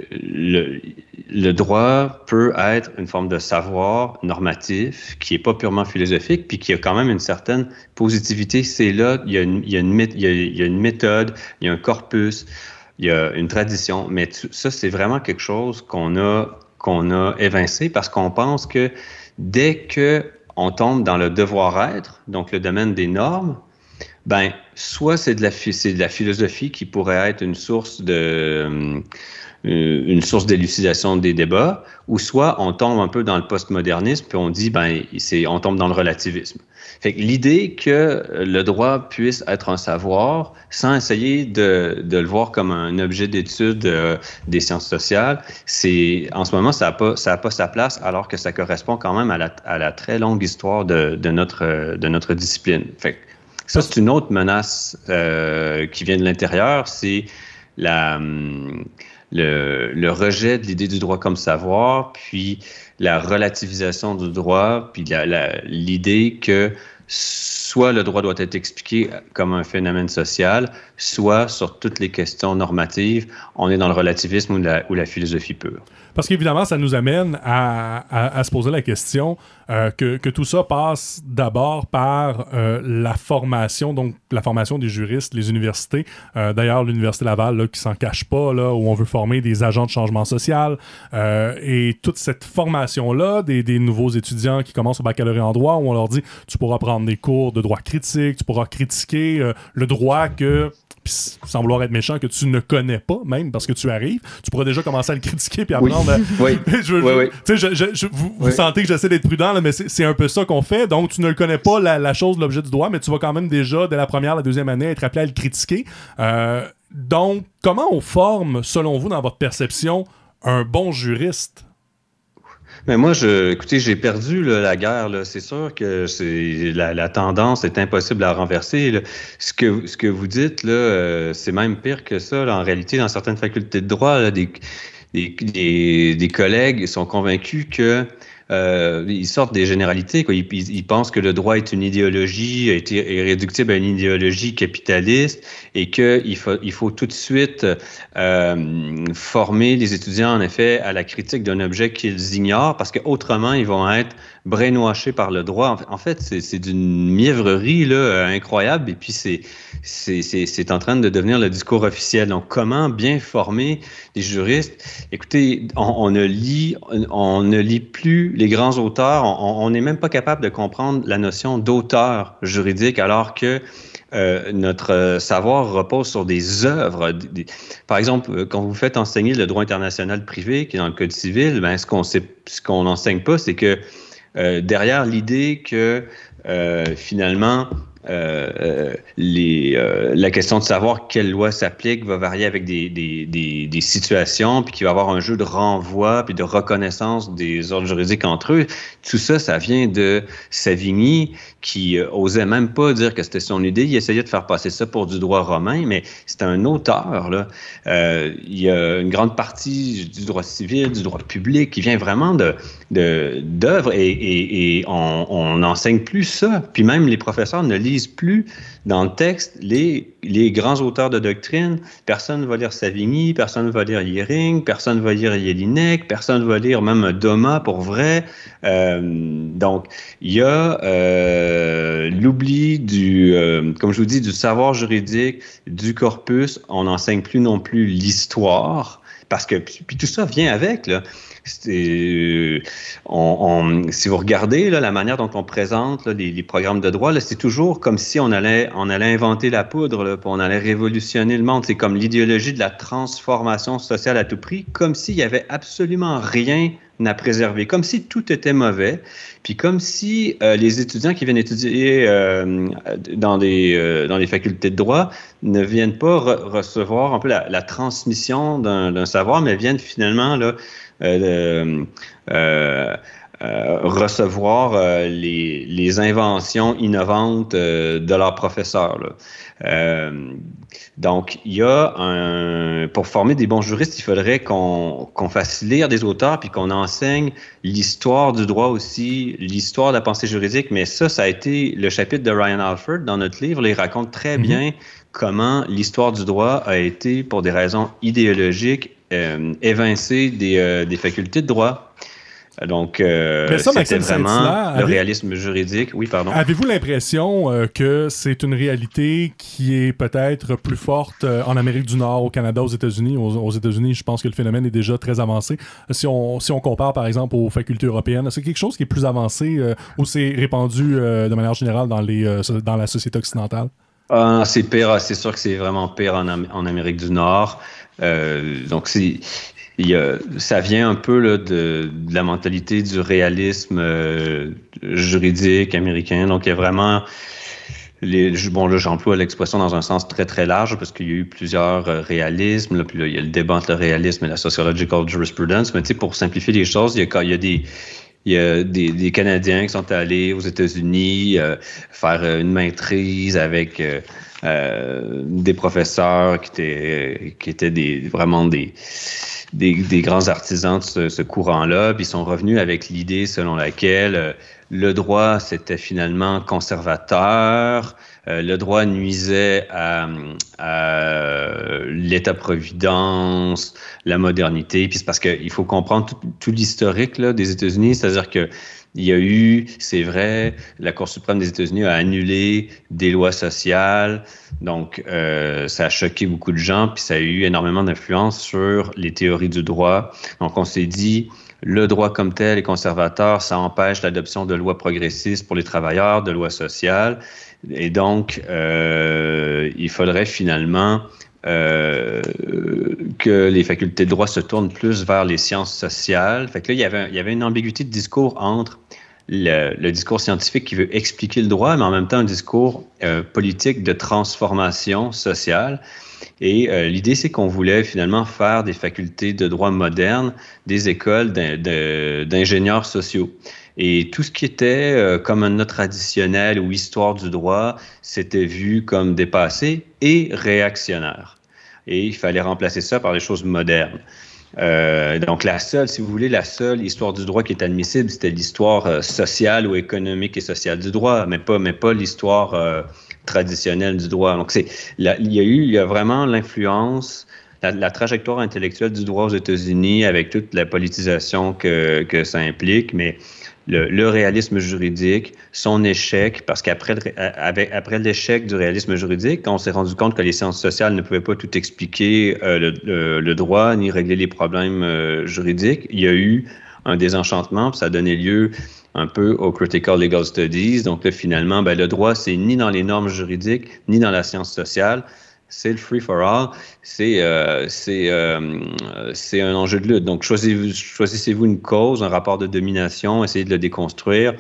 le, droit peut être une forme de savoir normatif qui n'est pas purement philosophique, puis qui a quand même une certaine positivité. C'est là, il y, a une, méthode, il y a un corpus, il y a une tradition, mais ça, c'est vraiment quelque chose qu'on a, qu'on a évincé parce qu'on pense que dès que on tombe dans le devoir-être, donc le domaine des normes, ben, soit c'est de, la, de la philosophie qui pourrait être une source de euh, une source d'élucidation des débats, ou soit on tombe un peu dans le postmodernisme puis on dit ben c'est on tombe dans le relativisme. Fait l'idée que le droit puisse être un savoir sans essayer de, de le voir comme un objet d'étude euh, des sciences sociales, c'est en ce moment ça n'a pas ça a pas sa place alors que ça correspond quand même à la, à la très longue histoire de, de notre de notre discipline. Fait ça, c'est une autre menace euh, qui vient de l'intérieur, c'est la, hum, le, le, rejet de l'idée du droit comme savoir, puis la relativisation du droit, puis l'idée que soit le droit doit être expliqué comme un phénomène social, soit sur toutes les questions normatives, on est dans le relativisme ou la, philosophie pure. Parce qu'évidemment, ça nous amène à, se poser la question euh, que, tout ça passe d'abord par euh, la formation, donc la formation des juristes, les universités. Euh, d'ailleurs, l'Université Laval, là, qui s'en cache pas, là, où on veut former des agents de changement social. et toute cette formation-là, des, des, nouveaux étudiants qui commencent au baccalauréat en droit, où on leur dit, tu pourras prendre des cours de droit critique, tu pourras critiquer le droit que sans vouloir être méchant, que tu ne connais pas, même parce que tu arrives, tu pourrais déjà commencer à le critiquer puis apprendre. Oui. oui, vous, sentez que j'essaie d'être prudent, mais c'est un peu ça qu'on fait. Donc, tu ne le connais pas, la, chose, l'objet du droit, mais tu vas quand même déjà, dès la première, la deuxième année, être appelé à le critiquer. Euh, donc, comment on forme, selon vous, dans votre perception, un bon juriste? Mais moi, je, écoutez, j'ai perdu la guerre. C'est sûr que c'est la, tendance est impossible à renverser. Ce que ce que vous dites là, euh, c'est même pire que ça. En réalité, dans certaines facultés de droit, des, des, des, collègues sont convaincus que euh, ils sortent des généralités. Quoi. Ils, pensent que le droit est une idéologie, est, réductible à une idéologie capitaliste et qu'il faut, il faut tout de suite euh, former les étudiants, en effet, à la critique d'un objet qu'ils ignorent parce qu'autrement, ils vont être brainwashés par le droit. En fait, c'est d'une mièvrerie là, incroyable. Et puis, c'est en train de devenir le discours officiel. Donc, comment bien former des juristes? Écoutez, on, ne, lit, on ne lit plus les grands auteurs. On n'est même pas capable de comprendre la notion d'auteur juridique alors que euh, notre savoir repose sur des œuvres. par exemple, euh, quand vous faites enseigner le droit international privé, qui est dans le Code civil, ben, ce qu'on sait, ce qu'on n'enseigne pas, c'est que euh, derrière l'idée que finalement euh, euh, les, euh, la question de savoir quelle loi s'applique va varier avec des, des, des, des situations, puis qu'il va y avoir un jeu de renvoi, puis de reconnaissance des ordres juridiques entre eux. Tout ça, ça vient de Savigny, qui osait même pas dire que c'était son idée. Il essayait de faire passer ça pour du droit romain, mais c'était un auteur. Là. Euh, il y a une grande partie du droit civil, du droit public, qui vient vraiment de d'œuvres, et, on n'enseigne plus ça. Puis même les professeurs ne lisent plus dans le texte les, les grands auteurs de doctrine. Personne ne va lire Savigny, personne ne va lire Yering, personne ne va lire Jelinek, personne ne va lire même Doma pour vrai. Euh, donc, il y a euh, l'oubli du, euh, comme je vous dis, du savoir juridique, du corpus. On n'enseigne plus non plus l'histoire parce que puis tout ça vient avec là. Euh, on, si vous regardez là, la manière dont on présente les, programmes de droit, c'est toujours comme si on allait, on allait inventer la poudre, là, on allait révolutionner le monde. C'est comme l'idéologie de la transformation sociale à tout prix, comme s'il y avait absolument rien à préserver, comme si tout était mauvais, puis comme si euh, les étudiants qui viennent étudier euh, dans, des, dans les facultés de droit ne viennent pas recevoir un peu la, la transmission d'un savoir, mais viennent finalement là, euh, euh, euh, recevoir les, les, inventions innovantes de leurs professeurs. donc, il y a un, pour former des bons juristes, il faudrait qu'on fasse lire des auteurs puis qu'on enseigne l'histoire du droit aussi, l'histoire de la pensée juridique. Mais ça, ça a été le chapitre de Ryan Alford dans notre livre. il raconte très mm-hmm. bien comment l'histoire du droit a été, pour des raisons idéologiques, euh, évincé des, euh, des, facultés de droit. Donc, euh, c'était vraiment le réalisme juridique. Oui, pardon. Avez-vous l'impression euh, que c'est une réalité qui est peut-être plus forte en Amérique du Nord, au Canada, aux États-Unis? Aux, États-Unis, je pense que le phénomène est déjà très avancé. Si on, si on compare, par exemple, aux facultés européennes, c'est quelque chose qui est plus avancé ou c'est répandu de manière générale dans, les, dans la société occidentale? Ah, c'est pire, c'est sûr que c'est vraiment pire en, en Amérique du Nord. Euh, donc, ça vient un peu de, la mentalité du réalisme euh, juridique américain. Donc, il y a vraiment. Bon, là, j'emploie l'expression dans un sens très, très large parce qu'il y a eu plusieurs euh, réalismes. Puis là, il y a le débat entre le réalisme et la sociological jurisprudence. Mais tu sais, pour simplifier les choses. Il y a des, des, Canadiens qui sont allés aux États-Unis faire une maîtrise avec euh, des professeurs qui étaient, qui étaient des, vraiment des, des, des grands artisans de ce, ce courant-là, puis ils sont revenus avec l'idée selon laquelle euh, le droit, c'était finalement conservateur, euh, le droit nuisait à, à l'État-providence, la modernité, puis c'est parce qu'il faut comprendre tout, tout l'historique des États-Unis, c'est-à-dire que il y a eu, c'est vrai, la Cour suprême des États-Unis a annulé des lois sociales. Donc, euh, ça a choqué beaucoup de gens, puis ça a eu énormément d'influence sur les théories du droit. Donc, on s'est dit, le droit comme tel est conservateur, ça empêche l'adoption de lois progressistes pour les travailleurs, de lois sociales. Et donc, euh, il faudrait finalement euh, que les facultés de droit se tournent plus vers les sciences sociales. Fait que là, il y avait, une ambiguïté de discours entre le, discours scientifique qui veut expliquer le droit, mais en même temps un discours euh, politique de transformation sociale. Et euh, l'idée, c'est qu'on voulait finalement faire des facultés de droit modernes, des écoles d'ingénieurs sociaux. Et tout ce qui était euh, comme un note traditionnel ou histoire du droit, c'était vu comme dépassé et réactionnaire. Et il fallait remplacer ça par des choses modernes. Euh, donc la seule, si vous voulez, la seule histoire du droit qui est admissible, c'était l'histoire euh, sociale ou économique et sociale du droit, mais pas, mais pas l'histoire traditionnelle du droit. Donc c'est, il y a eu, il y a vraiment l'influence la, trajectoire intellectuelle du droit aux États-Unis avec toute la politisation que, que ça implique, mais le, réalisme juridique, son échec, parce qu'après après l'échec du réalisme juridique, on s'est rendu compte que les sciences sociales ne pouvaient pas tout expliquer euh, le, droit ni régler les problèmes euh, juridiques, il y a eu un désenchantement, puis ça a donné lieu un peu aux Critical Legal Studies. Donc là, finalement, ben, le droit, c'est ni dans les normes juridiques, ni dans la science sociale c'est le free for all, c'est euh, euh, un enjeu de lutte. Donc choisissez-vous une cause, un rapport de domination, essayez de le déconstruire.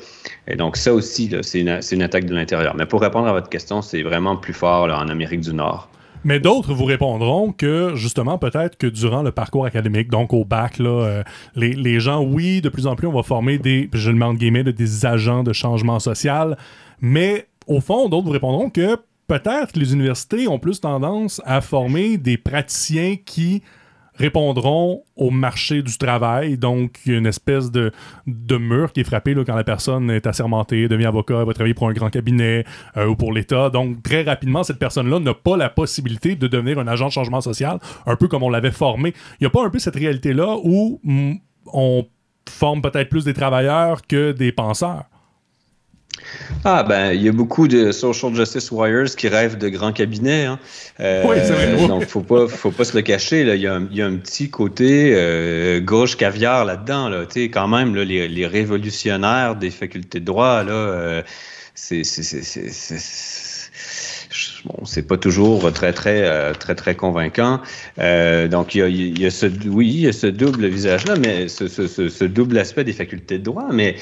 Et donc ça aussi, c'est une, une, attaque de l'intérieur. Mais pour répondre à votre question, c'est vraiment plus fort là, en Amérique du Nord. Mais d'autres vous répondront que, justement, peut-être que durant le parcours académique, donc au bac, là, euh, les, les, gens, oui, de plus en plus, on va former des, je guillemets, des agents de changement social, mais au fond, d'autres vous répondront que peut-être les universités ont plus tendance à former des praticiens qui répondront au marché du travail. Donc, une espèce de, mur qui est frappé quand la personne est assermentée, devient avocat, va travailler pour un grand cabinet euh, ou pour l'État. Donc, très rapidement, cette personne-là n'a pas la possibilité de devenir un agent de changement social, un peu comme on l'avait formé. Il n'y a pas un peu cette réalité-là où mm, on forme peut-être plus des travailleurs que des penseurs. Ah, ben, il y a beaucoup de social justice warriors qui rêvent de grands cabinets. Hein. Euh, oui, c'est vrai. Donc, faut pas, faut pas se le cacher. Là. Il, y a un, il y a un petit côté euh, gauche caviar là-dedans. Là. Tu sais, quand même, là, les, les, révolutionnaires des facultés de droit, là, euh, c'est bon, c'est pas toujours très, très, euh, très, très convaincant. Euh, donc, il y, a, ce, oui, il y a ce double visage-là, mais ce, ce, ce, double aspect des facultés de droit, mais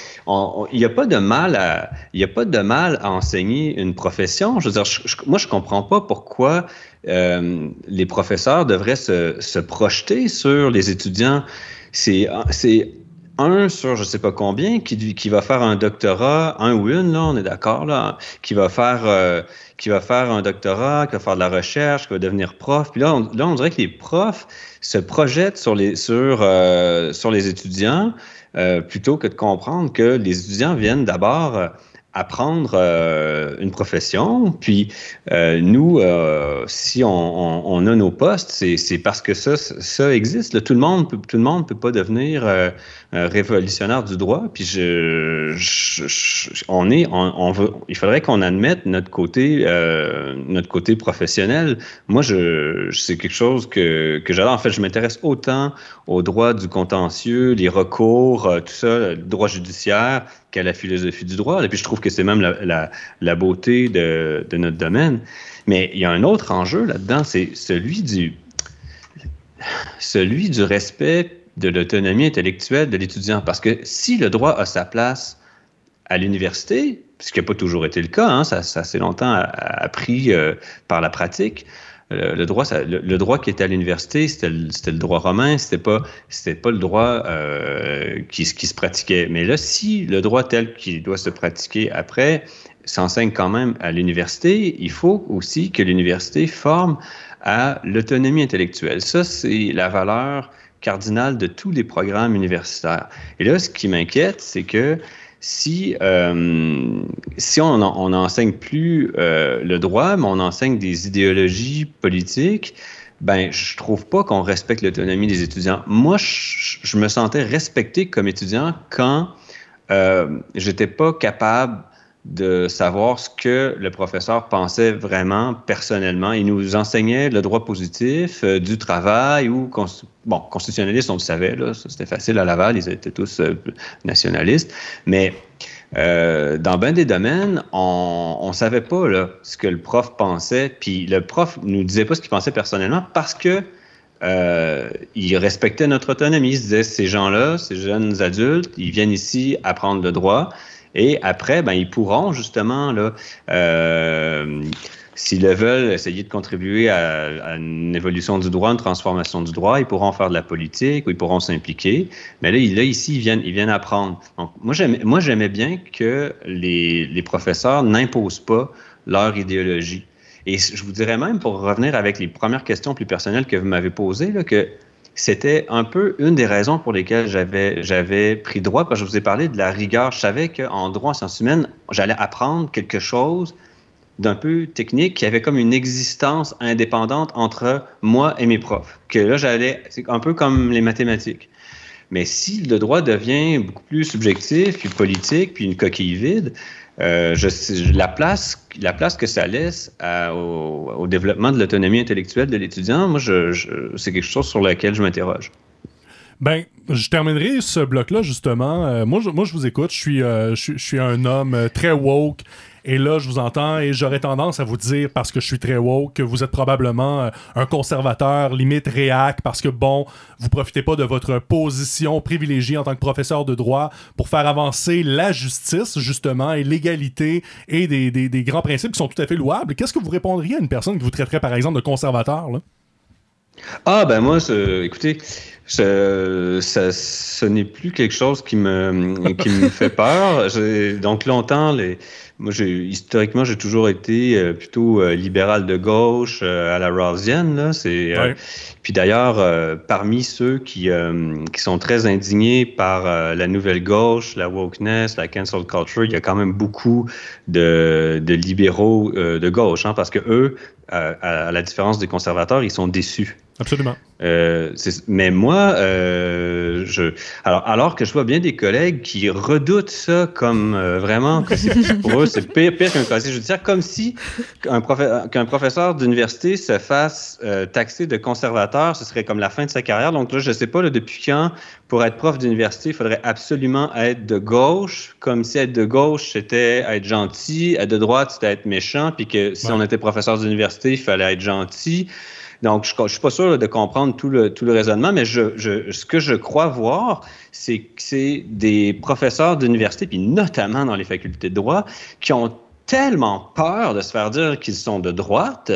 il n'y a pas de mal à, il y a pas de mal à enseigner une profession. Je veux dire, moi, je comprends pas pourquoi euh, les professeurs devraient se, se projeter sur les étudiants. C'est, c'est un sur je sais pas combien qui, qui va faire un doctorat, un ou une, là, on est d'accord, là, qui va faire euh, qui va faire un doctorat, qui va faire de la recherche, qui va devenir prof. Puis là, on, là, on dirait que les profs se projettent sur les sur, euh, sur les étudiants euh, plutôt que de comprendre que les étudiants viennent d'abord apprendre euh, une profession. Puis euh, nous, euh, si on, a nos postes, c'est parce que ça, ça existe. Tout le monde peut, tout le monde peut pas devenir révolutionnaire du droit. Puis on est, on, veut, il faudrait qu'on admette notre côté, notre côté professionnel. Moi, je, c'est quelque chose que, que j'adore. En fait, je m'intéresse autant au droit du contentieux, les recours, tout ça, le droit judiciaire qu'à la philosophie du droit. Et puis je trouve que c'est même la, la, beauté de, de, notre domaine. Mais il y a un autre enjeu là-dedans, c'est celui du, celui du respect de l'autonomie intellectuelle de l'étudiant. Parce que si le droit a sa place à l'université, ce qui n'a pas toujours été le cas, hein, ça, ça s'est longtemps appris euh, par la pratique, le, droit, le, droit qui était à l'université, c'était le, droit romain, c'était pas, pas le droit euh, qui, se pratiquait. Mais là, si le droit tel qu'il doit se pratiquer après s'enseigne quand même à l'université, il faut aussi que l'université forme à l'autonomie intellectuelle. Ça, c'est la valeur cardinale de tous les programmes universitaires. Et là, ce qui m'inquiète, c'est que si, euh, si on n'enseigne plus euh, le droit, mais on enseigne des idéologies politiques, ben, je trouve pas qu'on respecte l'autonomie des étudiants. Moi, je, me sentais respecté comme étudiant quand euh, j'étais pas capable de savoir ce que le professeur pensait vraiment personnellement. Il nous enseignait le droit positif euh, du travail ou, bon, constitutionnaliste, on le savait, c'était facile à Laval, ils étaient tous euh, nationalistes, mais euh, dans bien des domaines, on ne savait pas là, ce que le prof pensait, puis le prof nous disait pas ce qu'il pensait personnellement parce que il respectait notre autonomie. Il se disait, ces gens-là, ces jeunes adultes, ils viennent ici apprendre le droit, et après, ben, ils pourront justement, là, euh, s'ils le veulent, essayer de contribuer à, une évolution du droit, une transformation du droit. Ils pourront faire de la politique ou ils pourront s'impliquer. Mais là, ici, ils viennent, ils viennent apprendre. Donc, moi, j'aimais bien que les, les professeurs n'imposent pas leur idéologie. Et je vous dirais même, pour revenir avec les premières questions plus personnelles que vous m'avez posées, là, que c'était un peu une des raisons pour lesquelles j'avais, j'avais pris droit, parce que je vous ai parlé de la rigueur. Je savais qu'en droit en sciences humaines, j'allais apprendre quelque chose d'un peu technique qui avait comme une existence indépendante entre moi et mes profs. Que là, j'allais, c'est un peu comme les mathématiques. Mais si le droit devient beaucoup plus subjectif, puis politique, puis une coquille vide, euh, la, place, la place que ça laisse au, développement de l'autonomie intellectuelle de l'étudiant, moi, c'est quelque chose sur lequel je m'interroge. Ben, je terminerai ce bloc-là, justement. Euh, moi, je, moi, je vous écoute. Je suis, euh, je, suis un homme très woke. Et là, je vous entends et j'aurais tendance à vous dire, parce que je suis très woke, que vous êtes probablement euh, un conservateur, limite réac, parce que bon, vous profitez pas de votre position privilégiée en tant que professeur de droit pour faire avancer la justice, justement, et l'égalité et des, des, grands principes qui sont tout à fait louables. Qu'est-ce que vous répondriez à une personne qui vous traiterait, par exemple, de conservateur, là? Ah, ben moi, écoutez, ça, ce n'est plus quelque chose qui me, qui me fait peur. Donc, longtemps, les, moi, historiquement, j'ai toujours été euh, plutôt euh, libéral de gauche euh, à la Rawlsienne. Là. C'est, puis d'ailleurs, parmi ceux qui, qui sont très indignés par la nouvelle gauche, la wokeness, la cancel culture, il y a quand même beaucoup de, de libéraux de gauche, hein, parce que eux, à la différence des conservateurs, ils sont déçus Absolument. Euh, mais moi, euh, je, alors, alors que je vois bien des collègues qui redoutent ça comme euh, vraiment, pour eux, c'est pire, pire qu'un casier judiciaire, comme si qu'un professeur d'université se fasse euh, taxer de conservateur, ce serait comme la fin de sa carrière. Donc là, je ne sais pas là, depuis quand, pour être prof d'université, il faudrait absolument être de gauche, comme si être de gauche, c'était être gentil, être de droite, c'était être méchant, puis que si on était professeur d'université, il fallait être gentil. Donc, je ne suis pas sûr de comprendre tout le, tout le raisonnement, mais ce que je crois voir, c'est que c'est des professeurs d'université, puis notamment dans les facultés de droit, qui ont tellement peur de se faire dire qu'ils sont de droite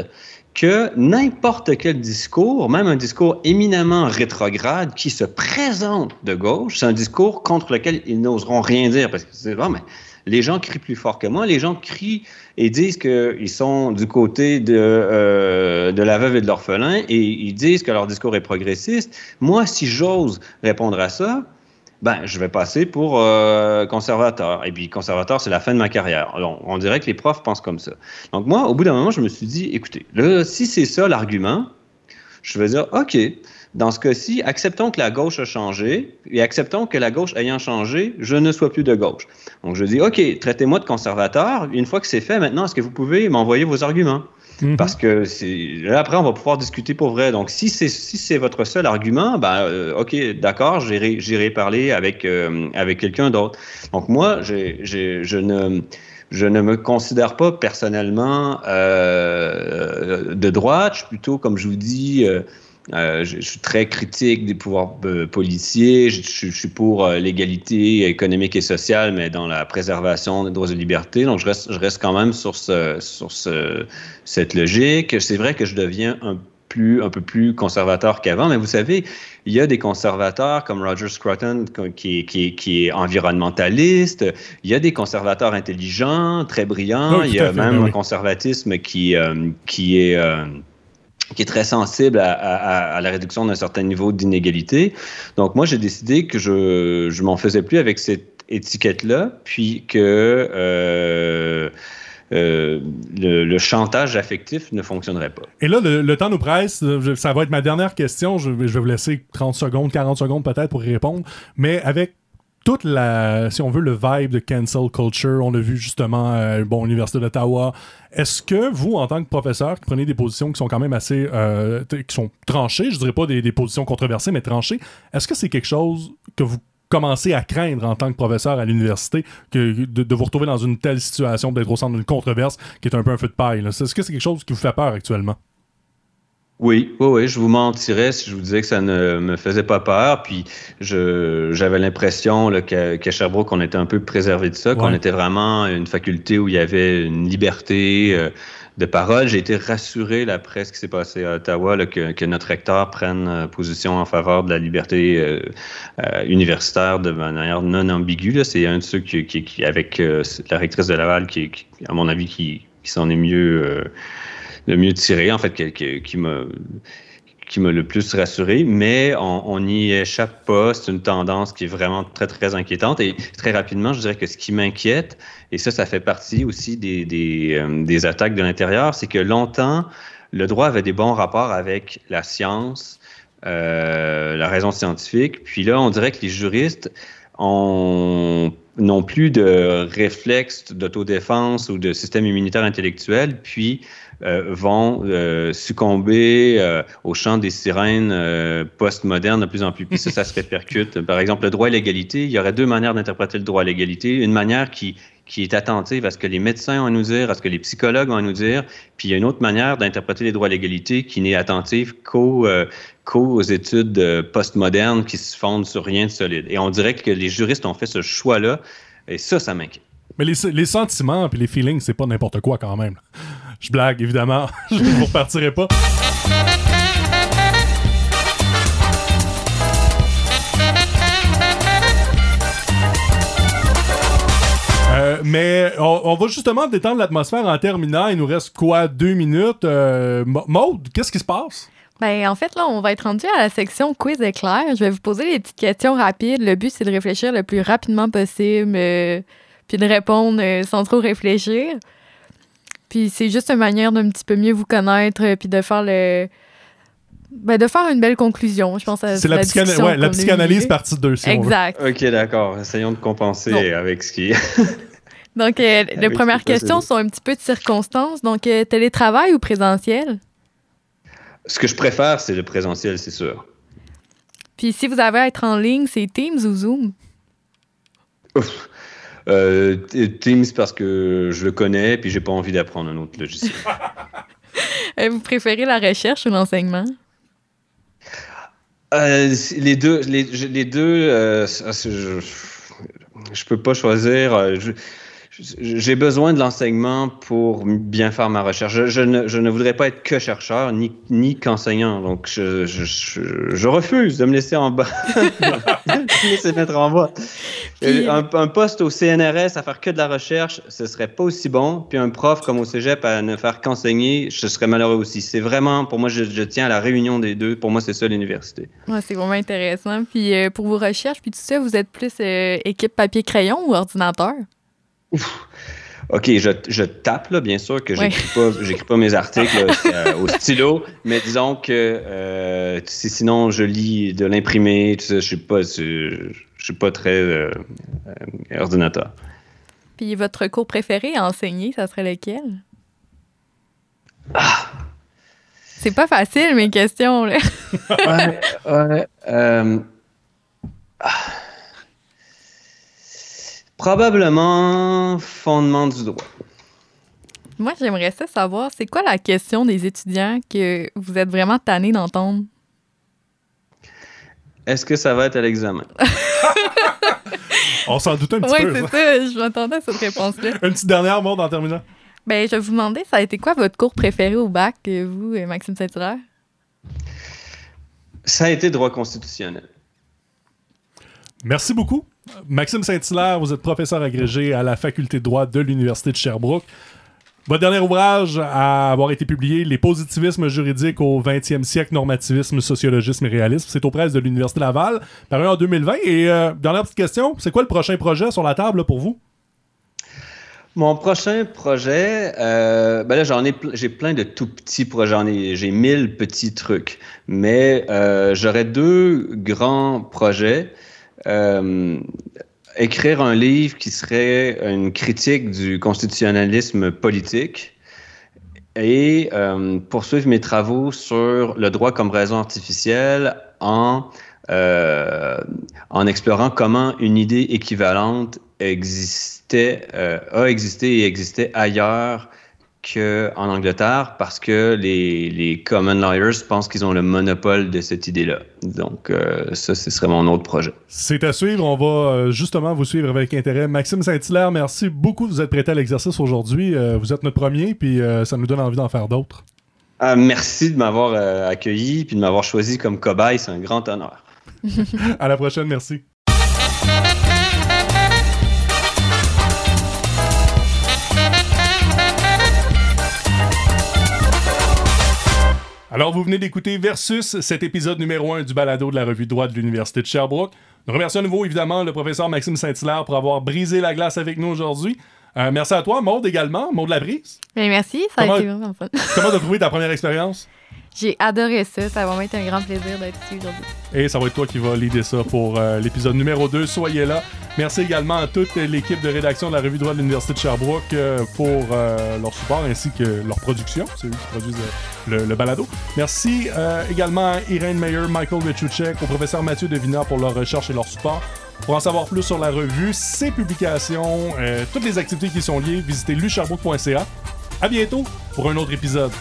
que n'importe quel discours, même un discours éminemment rétrograde qui se présente de gauche, c'est un discours contre lequel ils n'oseront rien dire parce que c'est mais les gens crient plus fort que moi, les gens crient et disent qu'ils sont du côté de, euh, de la veuve et de l'orphelin et ils disent que leur discours est progressiste. Moi, si j'ose répondre à ça, ben, je vais passer pour euh, conservateur. Et puis, conservateur, c'est la fin de ma carrière. On dirait que les profs pensent comme ça. Donc, moi, au bout d'un moment, je me suis dit, écoutez, si c'est ça l'argument, je vais dire, OK, dans ce cas-ci, acceptons que la gauche a changé et acceptons que la gauche ayant changé, je ne sois plus de gauche. Donc, je dis, OK, traitez-moi de conservateur. Une fois que c'est fait, maintenant, est-ce que vous pouvez m'envoyer vos arguments? Mhm. Parce que là, après, on va pouvoir discuter pour vrai. Donc, si c'est si votre seul argument, ben, euh, OK, d'accord, j'irai parler avec, euh, avec quelqu'un d'autre. Donc, moi, je ne je ne me considère pas personnellement euh, de droite. Je suis plutôt, comme je vous dis, euh, je, suis très critique des pouvoirs euh, policiers. Je, suis pour euh, l'égalité économique et sociale, mais dans la préservation des droits et libertés. Donc, je reste, je reste quand même sur, ce, sur ce, cette logique. C'est vrai que je deviens un plus, un peu plus conservateur qu'avant, mais vous savez, il y a des conservateurs comme Roger Scruton qui, qui, qui, est environnementaliste, il y a des conservateurs intelligents, très brillants, il y a même ben un conservatisme qui, qui est qui est très sensible à, la réduction d'un certain niveau d'inégalité. Donc moi, j'ai décidé que je ne m'en faisais plus avec cette étiquette-là, puis que euh, euh, le, chantage affectif ne fonctionnerait pas. Et là, le, temps nous presse. Ça va être ma dernière question. Je, je vais vous laisser 30 secondes, 40 secondes peut-être pour y répondre. Mais avec toute la, si on veut, le vibe de cancel culture. On l'a vu justement, euh, bon, l'Université d'Ottawa. Est-ce que vous, en tant que professeur, qui prenez des positions qui sont quand même assez, euh, qui sont tranchées, je dirais pas des, positions controversées, mais tranchées, est-ce que c'est quelque chose que vous commencez à craindre en tant que professeur à l'université que de, vous retrouver dans une telle situation, d'être au centre d'une controverse qui est un peu un feu de paille? Est-ce que c'est quelque chose qui vous fait peur actuellement? Oui, oui, oui, je vous mentirais si je vous disais que ça ne me faisait pas peur. Puis j'avais l'impression qu'à Sherbrooke, on était un peu préservé de ça, qu'on était vraiment une faculté où il y avait une liberté euh, de parole. J'ai été rassuré là, après ce qui s'est passé à Ottawa, que, notre recteur prenne euh, position en faveur de la liberté euh, universitaire de manière non ambiguë. C'est un de ceux qui, qui, avec la rectrice de Laval, qui, à mon avis, qui, qui s'en est mieux le mieux tiré, en fait, qui, qui, qui m'a le plus rassuré, mais on n'y échappe pas. C'est une tendance qui est vraiment très, très inquiétante. Et très rapidement, je dirais que ce qui m'inquiète, et ça, ça fait partie aussi des, des, euh, attaques de l'intérieur, c'est que longtemps, le droit avait des bons rapports avec la science, euh, la raison scientifique. Puis là, on dirait que les juristes ont n'ont plus de réflexes d'autodéfense ou de système immunitaire intellectuel, puis euh, vont euh, succomber euh, au chant des sirènes post-modernes de plus en plus. Puis ça, ça se répercute. Par exemple, le droit à l'égalité, il y aurait deux manières d'interpréter le droit à l'égalité. Une manière qui qui est attentive à ce que les médecins ont à nous dire, à ce que les psychologues ont à nous dire. Puis il y a une autre manière d'interpréter les droits à l'égalité qui n'est attentive qu'aux euh, études euh, postmodernes qui se fondent sur rien de solide. Et on dirait que les juristes ont fait ce choix-là, et ça, ça m'inquiète. Mais les, sentiments et les feelings, c'est pas n'importe quoi quand même. Je blague, évidemment. Je ne repartirai pas. Mais on, va justement détendre l'atmosphère en terminant. Il nous reste quoi, deux minutes? Euh, Maude, qu'est-ce qui se passe? Ben, en fait, là, on va être rendu à la section quiz éclair. Je vais vous poser des petites questions rapides. Le but, c'est de réfléchir le plus rapidement possible, euh, puis de répondre sans trop réfléchir. Puis c'est juste une manière d'un petit peu mieux vous connaître, puis de faire le. Ben, de faire une belle conclusion, je pense. C'est la, ouais, la psychanalyse partie 2, si Exact. On veut. OK, d'accord. Essayons de compenser avec ce qui Donc, euh, les premières questions sont un petit peu de circonstances. Donc, euh, télétravail ou présentiel? Ce que je préfère, c'est le présentiel, c'est sûr. Puis, si vous avez à être en ligne, c'est Teams ou Zoom? Euh, Teams parce que je le connais, puis j'ai pas envie d'apprendre un autre logiciel. vous préférez la recherche ou l'enseignement? les deux, les, les deux, je, je, peux pas choisir. Je, j'ai besoin de l'enseignement pour bien faire ma recherche. Je, ne, je, ne, voudrais pas être que chercheur ni, ni qu'enseignant. Donc, je, je, refuse de me laisser en bas. de me laisser mettre en bas. Un, poste au CNRS à faire que de la recherche, ce serait pas aussi bon. Puis un prof comme au cégep à ne faire qu'enseigner, je serais malheureux aussi. C'est vraiment, pour moi, je, tiens à la réunion des deux. Pour moi, c'est ça l'université. Ouais, c'est vraiment intéressant. Puis euh, pour vos recherches, puis tout ça, vous êtes plus euh, équipe papier-crayon ou ordinateur? OK, je, je, tape, là, bien sûr que j'écris pas, pas mes articles euh, au stylo, mais disons que euh, sinon je lis de l'imprimé, je suis pas, je, suis pas très euh, ordinateur. Puis votre cours préféré à enseigner, ça serait lequel? Ah! C'est pas facile, mes questions, là. ouais, ouais. Ah! Probablement fondement du droit. Moi, j'aimerais ça savoir, c'est quoi la question des étudiants que vous êtes vraiment tanné d'entendre? Est-ce que ça va être à l'examen? On s'en doute un petit peu. Oui, c'est ça. Je m'attendais à cette réponse-là. Une petite dernière mode en terminant. Ben, je vais vous demander, ça a été quoi votre cours préféré au bac, vous, Maxime Saint-Hilaire? Ça a été droit constitutionnel. Merci beaucoup. Maxime Saint-Hilaire, vous êtes professeur agrégé à la faculté de droit de l'Université de Sherbrooke. Votre dernier ouvrage à avoir été publié, Les positivismes juridiques au 20e siècle, normativisme, sociologisme et réalisme, c'est aux presses de l'Université Laval, paru en 2020. Et euh, dernière petite question, c'est quoi le prochain projet sur la table pour vous? Mon prochain projet, euh, ben là j'en ai, j'ai plein de tout petits projets, j'ai mille petits trucs, mais euh, j'aurais deux grands projets. Euh, écrire un livre qui serait une critique du constitutionnalisme politique et euh, poursuivre mes travaux sur le droit comme raison artificielle en, euh, en explorant comment une idée équivalente existait, a existé et existait ailleurs qu'en Angleterre parce que les, les common lawyers pensent qu'ils ont le monopole de cette idée-là. Donc, euh, ça, ce serait mon autre projet. C'est à suivre. On va euh, justement vous suivre avec intérêt. Maxime Saint-Hilaire, merci beaucoup de vous être prêté à l'exercice aujourd'hui. Euh, vous êtes notre premier, puis ça nous donne envie d'en faire d'autres. Merci de m'avoir accueilli puis de m'avoir choisi comme cobaye. C'est un grand honneur. à la prochaine. Merci. Alors, vous venez d'écouter Versus, cet épisode numéro 1 du balado de la revue de droit de l'Université de Sherbrooke. Nous remercions à nouveau, évidemment, le professeur Maxime Saint-Hilaire pour avoir brisé la glace avec nous aujourd'hui. Euh, merci à toi, Maude également, Maude Labrise. Bien, merci, ça Comment- a été vraiment fun. Comment t'as trouvé ta première expérience? J'ai adoré ça. Ça a vraiment été un grand plaisir d'être ici aujourd'hui. Et ça va être toi qui va leader ça pour euh, l'épisode numéro 2. Soyez là. Merci également à toute l'équipe de rédaction de la revue de droit de l'Université de Sherbrooke euh, pour euh, leur support ainsi que leur production. C'est eux qui produisent le, balado. Merci également à Irène Meyer, Michael Richuchek, au professeur Mathieu Devina pour leur recherche et leur support. Pour en savoir plus sur la revue, ses publications, toutes les activités qui sont liées, visitez lucharbrooke.ca. À bientôt pour un autre épisode.